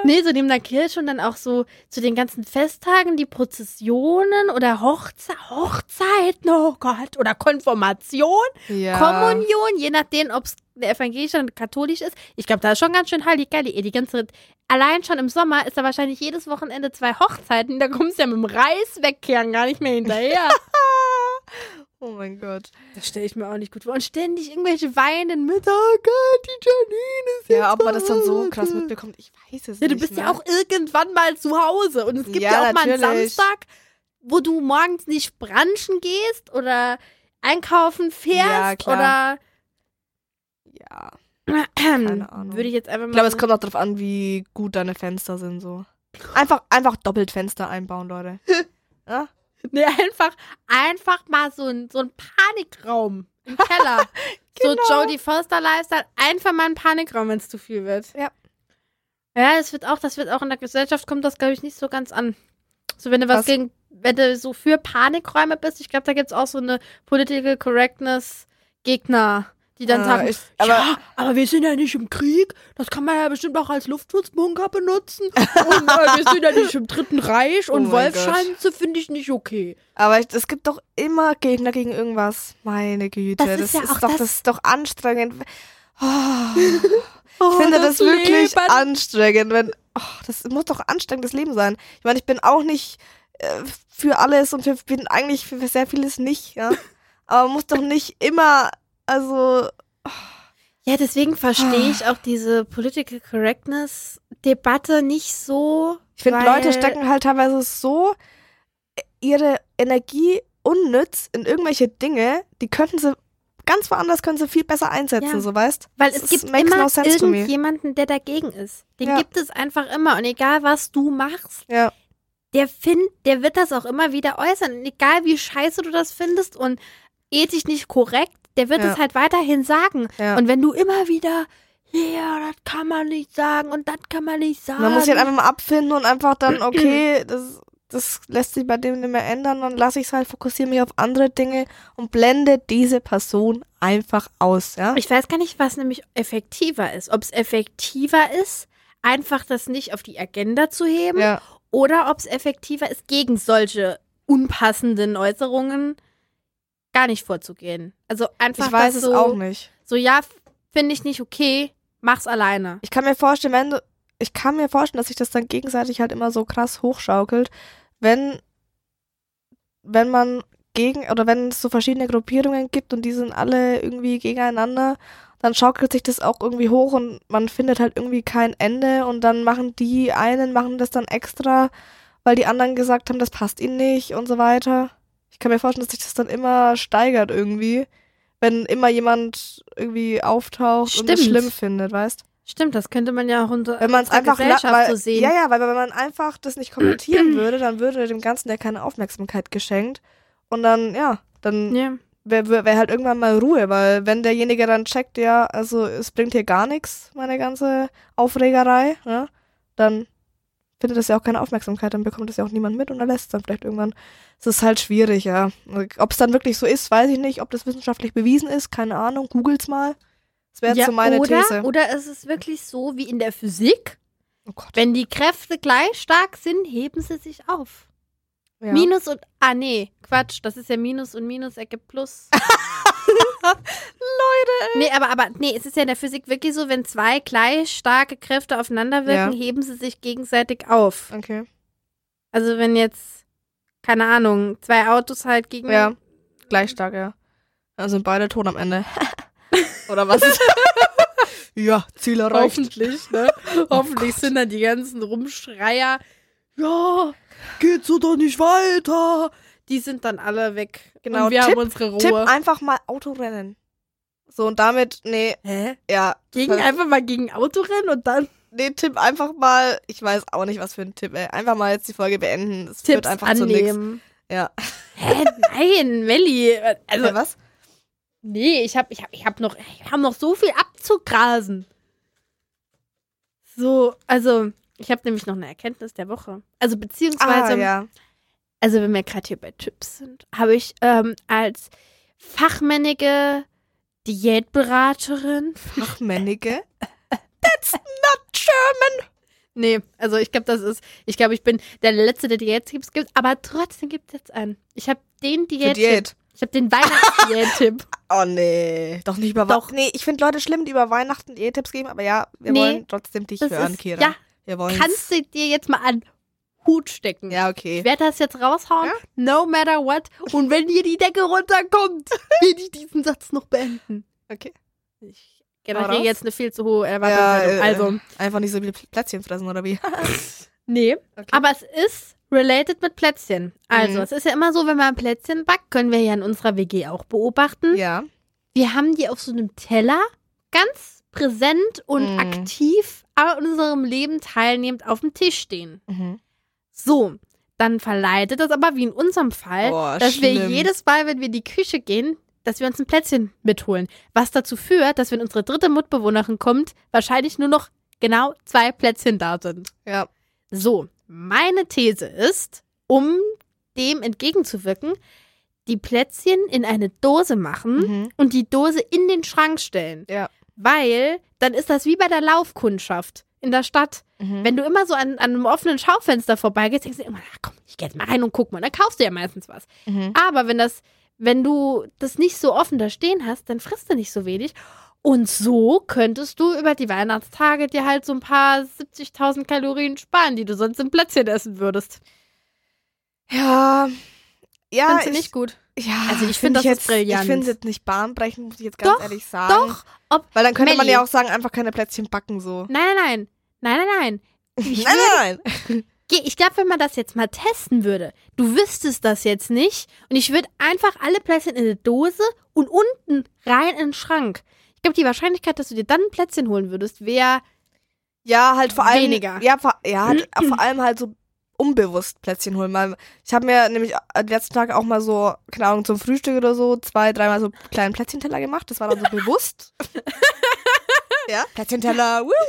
nee, so neben der Kirche und dann auch so zu den ganzen Festtagen, die Prozessionen oder Hochze Hochzeiten, oh Gott, oder Konfirmation, ja. Kommunion, je nachdem, ob es evangelisch oder katholisch ist. Ich glaube, da ist schon ganz schön heilig geil. Die ganze, allein schon im Sommer ist da wahrscheinlich jedes Wochenende zwei Hochzeiten. Da kommst du ja mit dem Reis wegkehren gar nicht mehr hinterher. Oh mein Gott. Das stelle ich mir auch nicht gut vor. Und ständig irgendwelche weinenden Mütter. Oh Gott, die Janine ist Ja, ob man das dann so krass mitbekommt, ich weiß es ja, nicht. Du bist mehr. ja auch irgendwann mal zu Hause. Und es gibt ja, ja auch natürlich. mal einen Samstag, wo du morgens nicht branchen gehst oder einkaufen fährst ja, oder. Ja. Keine Ahnung. Würde ich jetzt einfach mal. Ich glaube, es kommt auch darauf an, wie gut deine Fenster sind, so. Einfach, einfach doppelt Fenster einbauen, Leute. ja? Nee, einfach, einfach mal so ein, so ein Panikraum im Keller. genau. So Jodie Foster Lifestyle, einfach mal ein Panikraum, wenn es zu viel wird. Ja. Ja, das wird auch, das wird auch in der Gesellschaft kommt das, glaube ich, nicht so ganz an. So, wenn du was, was? gegen, wenn du so für Panikräume bist, ich glaube, da gibt es auch so eine Political Correctness Gegner die dann äh, sagen, ich, aber, ja, aber wir sind ja nicht im Krieg, das kann man ja bestimmt auch als Luftschutzbunker benutzen. und äh, wir sind ja nicht im Dritten Reich und oh Wolfschanze finde ich nicht okay. Aber es gibt doch immer Gegner gegen irgendwas. Meine Güte, das ist, das ja ist doch, das, das ist doch anstrengend. Oh, oh, ich finde das, das wirklich Leben. anstrengend, wenn, oh, das muss doch anstrengendes Leben sein. Ich meine, ich bin auch nicht äh, für alles und für, bin eigentlich für sehr vieles nicht, ja. Aber man muss doch nicht immer also. Ja, deswegen verstehe ich auch diese Political Correctness Debatte nicht so. Ich finde, Leute stecken halt teilweise so ihre Energie unnütz in irgendwelche Dinge, die könnten sie ganz woanders können sie viel besser einsetzen, ja. so weißt. Weil das es gibt immer no irgendjemanden, der dagegen ist. Den ja. gibt es einfach immer und egal was du machst, ja. der find, der wird das auch immer wieder äußern. Und egal wie scheiße du das findest und ethisch nicht korrekt, der wird ja. es halt weiterhin sagen. Ja. Und wenn du immer wieder, ja, das kann man nicht sagen und das kann man nicht sagen. Man muss sich halt einfach mal abfinden und einfach dann, okay, das, das lässt sich bei dem nicht mehr ändern, dann lasse ich es halt, fokussiere mich auf andere Dinge und blende diese Person einfach aus, ja. Ich weiß gar nicht, was nämlich effektiver ist. Ob es effektiver ist, einfach das nicht auf die Agenda zu heben ja. oder ob es effektiver ist, gegen solche unpassenden Äußerungen gar nicht vorzugehen. Also einfach. Ich weiß es so, auch nicht. So, ja, finde ich nicht okay, mach's alleine. Ich kann mir vorstellen, wenn du, ich kann mir vorstellen, dass sich das dann gegenseitig halt immer so krass hochschaukelt, wenn, wenn man gegen, oder wenn es so verschiedene Gruppierungen gibt und die sind alle irgendwie gegeneinander, dann schaukelt sich das auch irgendwie hoch und man findet halt irgendwie kein Ende und dann machen die einen, machen das dann extra, weil die anderen gesagt haben, das passt ihnen nicht und so weiter. Ich kann mir vorstellen, dass sich das dann immer steigert irgendwie, wenn immer jemand irgendwie auftaucht Stimmt. und es schlimm findet, weißt? Stimmt, das könnte man ja auch unter wenn man es einfach Gesellschaft weil, so sehen. Ja, ja, weil wenn man einfach das nicht kommentieren würde, dann würde dem Ganzen ja keine Aufmerksamkeit geschenkt und dann ja, dann ja. wäre wär halt irgendwann mal Ruhe, weil wenn derjenige dann checkt, ja, also es bringt hier gar nichts, meine ganze Aufregerei, ja, dann findet das ja auch keine Aufmerksamkeit, dann bekommt das ja auch niemand mit und er lässt es dann vielleicht irgendwann. Es ist halt schwierig, ja. Ob es dann wirklich so ist, weiß ich nicht. Ob das wissenschaftlich bewiesen ist, keine Ahnung. Googelt's mal. Das wäre ja, so meine oder, These. Oder ist es wirklich so wie in der Physik? Oh Wenn die Kräfte gleich stark sind, heben sie sich auf. Ja. Minus und. Ah, nee, Quatsch. Das ist ja Minus und Minus ergibt Plus. Leute, ey. Nee, aber, aber nee, es ist ja in der Physik wirklich so, wenn zwei gleich starke Kräfte aufeinander wirken, ja. heben sie sich gegenseitig auf. Okay. Also wenn jetzt, keine Ahnung, zwei Autos halt gegen. Ja, gleich stark, ja. Dann sind beide tot am Ende. Oder was? ja, Ziel erreicht. Hoffentlich, ne? Oh Hoffentlich Gott. sind dann die ganzen Rumschreier. Ja, geht so doch nicht weiter die sind dann alle weg. Genau, und wir Tipp, haben unsere Ruhe. Tipp einfach mal Autorennen. So, und damit, nee. Hä? Ja. Gegen einfach mal gegen Autorennen und dann. Nee, Tipp einfach mal, ich weiß auch nicht, was für ein Tipp, ey. Einfach mal jetzt die Folge beenden. Es Tipps führt einfach annehmen. zu nichts. Ja. Hä? Nein, Melli. Also, ja, was? Nee, ich hab, ich hab, ich hab noch, ich hab noch so viel abzugrasen. So, also, ich habe nämlich noch eine Erkenntnis der Woche. Also, beziehungsweise. Ah, ja also wenn wir gerade hier bei Tipps sind, habe ich ähm, als fachmännige Diätberaterin. Fachmännige? It's not German. Nee, also ich glaube, das ist, ich glaube, ich bin der Letzte, der Diät-Tipps gibt, aber trotzdem gibt es jetzt einen. Ich habe den Diät-Tipp. Diät. Ich habe den Weihnachtsdiät-Tipp. Oh nee, doch nicht über Weihnachten. Nee, ich finde Leute schlimm, die über Weihnachten Diät-Tipps geben, aber ja, wir Nee, wollen trotzdem dich hören, ist- Kira. ja, wir wollen. Kannst du dir jetzt mal an Hut stecken. Ja, Ich okay. werde das jetzt raushauen, Ja? no matter what. Und wenn dir die Decke runterkommt, will ich diesen Satz noch beenden. Okay. Ich generiere jetzt eine viel zu hohe Ja, Erwartungshaltung. äh, also, Einfach nicht so viele Plätzchen fressen, oder wie? nee. Okay. Aber es ist related mit Plätzchen. Also, Mhm. es ist ja immer so, wenn man Plätzchen backt, können wir ja in unserer WG auch beobachten. ja. Wir haben die auf so einem Teller ganz präsent und Mhm. aktiv an unserem Leben teilnehmend auf dem Tisch stehen. Mhm. So, dann verleitet das aber, wie in unserem Fall, Boah, dass wir schlimm. jedes Mal, wenn wir in die Küche gehen, dass wir uns ein Plätzchen mitholen. Was dazu führt, dass wenn unsere dritte Mitbewohnerin kommt, wahrscheinlich nur noch genau zwei Plätzchen da sind. Ja. So, meine These ist, um dem entgegenzuwirken, die Plätzchen in eine Dose machen Mhm. und die Dose in den Schrank stellen. Ja. Weil dann ist das wie bei der Laufkundschaft in der Stadt. Mhm. Wenn du immer so an, an einem offenen Schaufenster vorbeigehst, denkst du immer, na komm, ich geh jetzt mal rein und guck mal. Dann kaufst du ja meistens was. Mhm. Aber wenn das, wenn du das nicht so offen da stehen hast, dann frisst du nicht so wenig. Und so könntest du über die Weihnachtstage dir halt so ein paar 70.000 Kalorien sparen, die du sonst im Plätzchen essen würdest. Ja. Ja, Findest du ich, nicht gut? ja, Also ich find find, das jetzt, brillant. Ich finde es jetzt nicht bahnbrechend, muss ich jetzt ganz Doch, ehrlich sagen. Doch, ob. Weil dann könnte man Melli. ja auch sagen, einfach keine Plätzchen backen so. Nein, nein, nein. Nein, nein, nein. Ich nein, nein, nein. Ich glaube, wenn man das jetzt mal testen würde, du wüsstest das jetzt nicht und ich würde einfach alle Plätzchen in eine Dose und unten rein in den Schrank. Ich glaube, die Wahrscheinlichkeit, dass du dir dann ein Plätzchen holen würdest, wäre Ja, halt vor allem. Weniger. Ja, vor, ja halt, vor allem halt so unbewusst Plätzchen holen. Weil ich habe mir nämlich äh, die letzten Tage auch mal so, keine Ahnung, zum Frühstück oder so, zwei, dreimal so kleinen Plätzchenteller gemacht. Das war dann so bewusst. ja, Plätzchenteller, woo.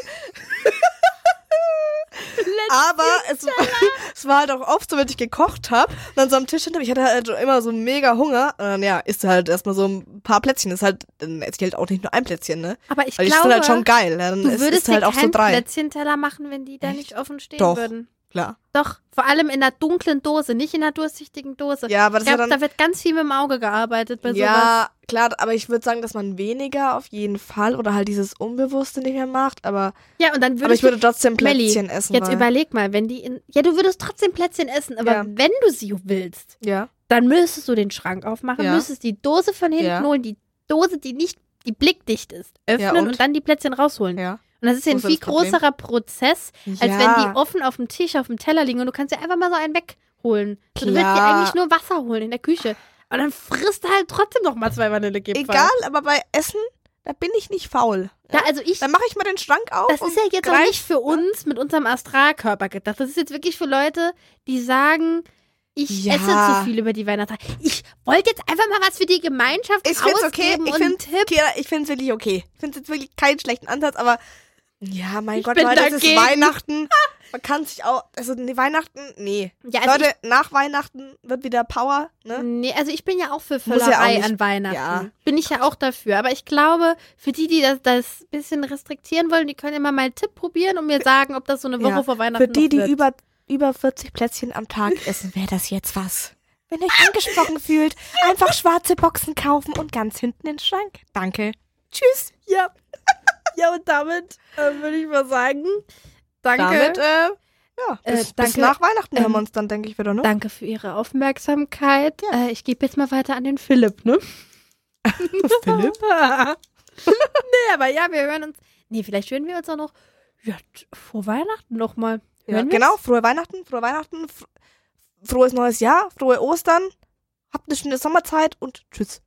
Aber es, war- es war halt auch oft so, wenn ich gekocht habe und dann so am Tisch hinter mir, ich hatte halt immer so mega Hunger. Und dann, ja, isst du halt erstmal so ein paar Plätzchen. Das ist halt, dann esse ich halt auch nicht nur ein Plätzchen, ne? Aber ich Weil die glaube, sind halt schon geil. Dann du ist, würdest ist halt dir auch so drei. Plätzchenteller machen, wenn die da nicht offen stehen Doch. würden. Klar. Doch, vor allem in einer dunklen Dose, nicht in einer durchsichtigen Dose. Ja, aber das ich ja glaube, dann. da wird ganz viel mit dem Auge gearbeitet bei sowas. Ja, klar, aber ich würde sagen, dass man weniger auf jeden Fall oder halt dieses Unbewusste nicht mehr macht, aber, Ja, und dann aber würdest ich würde trotzdem Melli, Plätzchen essen. Jetzt weil, überleg mal, wenn die in. Ja, du würdest trotzdem Plätzchen essen, aber Ja. wenn du sie willst, Ja. dann müsstest du den Schrank aufmachen, Ja. müsstest die Dose von hinten Ja. holen, die Dose, die nicht, die blickdicht ist, öffnen Ja, und? und? dann die Plätzchen rausholen. Ja. Und das ist ja ein viel größerer Prozess, als wenn ja. die offen auf dem Tisch, auf dem Teller liegen und du kannst ja einfach mal so einen wegholen. So, du willst dir eigentlich nur Wasser holen in der Küche. Aber dann frisst du halt trotzdem noch mal zwei Vanillekipferl. Egal, aber bei Essen, da bin ich nicht faul. Ja, also ich, Dann mache ich mal den Schrank auf. das ist ja jetzt auch greif- nicht für uns mit unserem Astralkörper gedacht. Das ist jetzt wirklich für Leute, die sagen, ich Ja. esse zu viel über die Weihnachtstage. Ich wollte jetzt einfach mal was für die Gemeinschaft Ich find's okay. ausgeben Ich und finde Tipp. Kira, ich find's wirklich okay. Ich finde jetzt wirklich keinen schlechten Ansatz, aber ja, mein Ich Gott, Leute, es ist dagegen. Weihnachten. Man kann sich auch, also nee, Weihnachten, nee. Ja, also Leute, nach Weihnachten wird wieder Power, ich, ne? nee, also ich bin ja auch für Muss ja auch Völlerei nicht- an Weihnachten. ja. Bin ich ja auch dafür. Aber ich glaube, für die, die das, das bisschen restriktieren wollen, die können immer mal einen Tipp probieren und mir sagen, ob das so eine Woche Ja, vor Weihnachten Für die, die über, über 40 Plätzchen am Tag essen, wäre das jetzt was. Wenn ihr euch angesprochen fühlt, einfach schwarze Boxen kaufen und ganz hinten in den Schrank. Danke. Tschüss. Ja. Ja, und damit äh, würde ich mal sagen, danke. Damit, äh, ja, Äh, bis, bis danke. nach Weihnachten hören wir Ähm, uns dann, denke ich, wieder, ne? Danke für Ihre Aufmerksamkeit. Äh, ich gebe jetzt mal weiter an den Philipp, ne? Philipp? nee, aber ja, wir hören uns. Nee, vielleicht hören wir uns auch noch ja, vor Weihnachten nochmal. Ja, genau, frohe Weihnachten, frohe Weihnachten, fr frohes neues Jahr, frohe Ostern, habt eine schöne Sommerzeit und tschüss.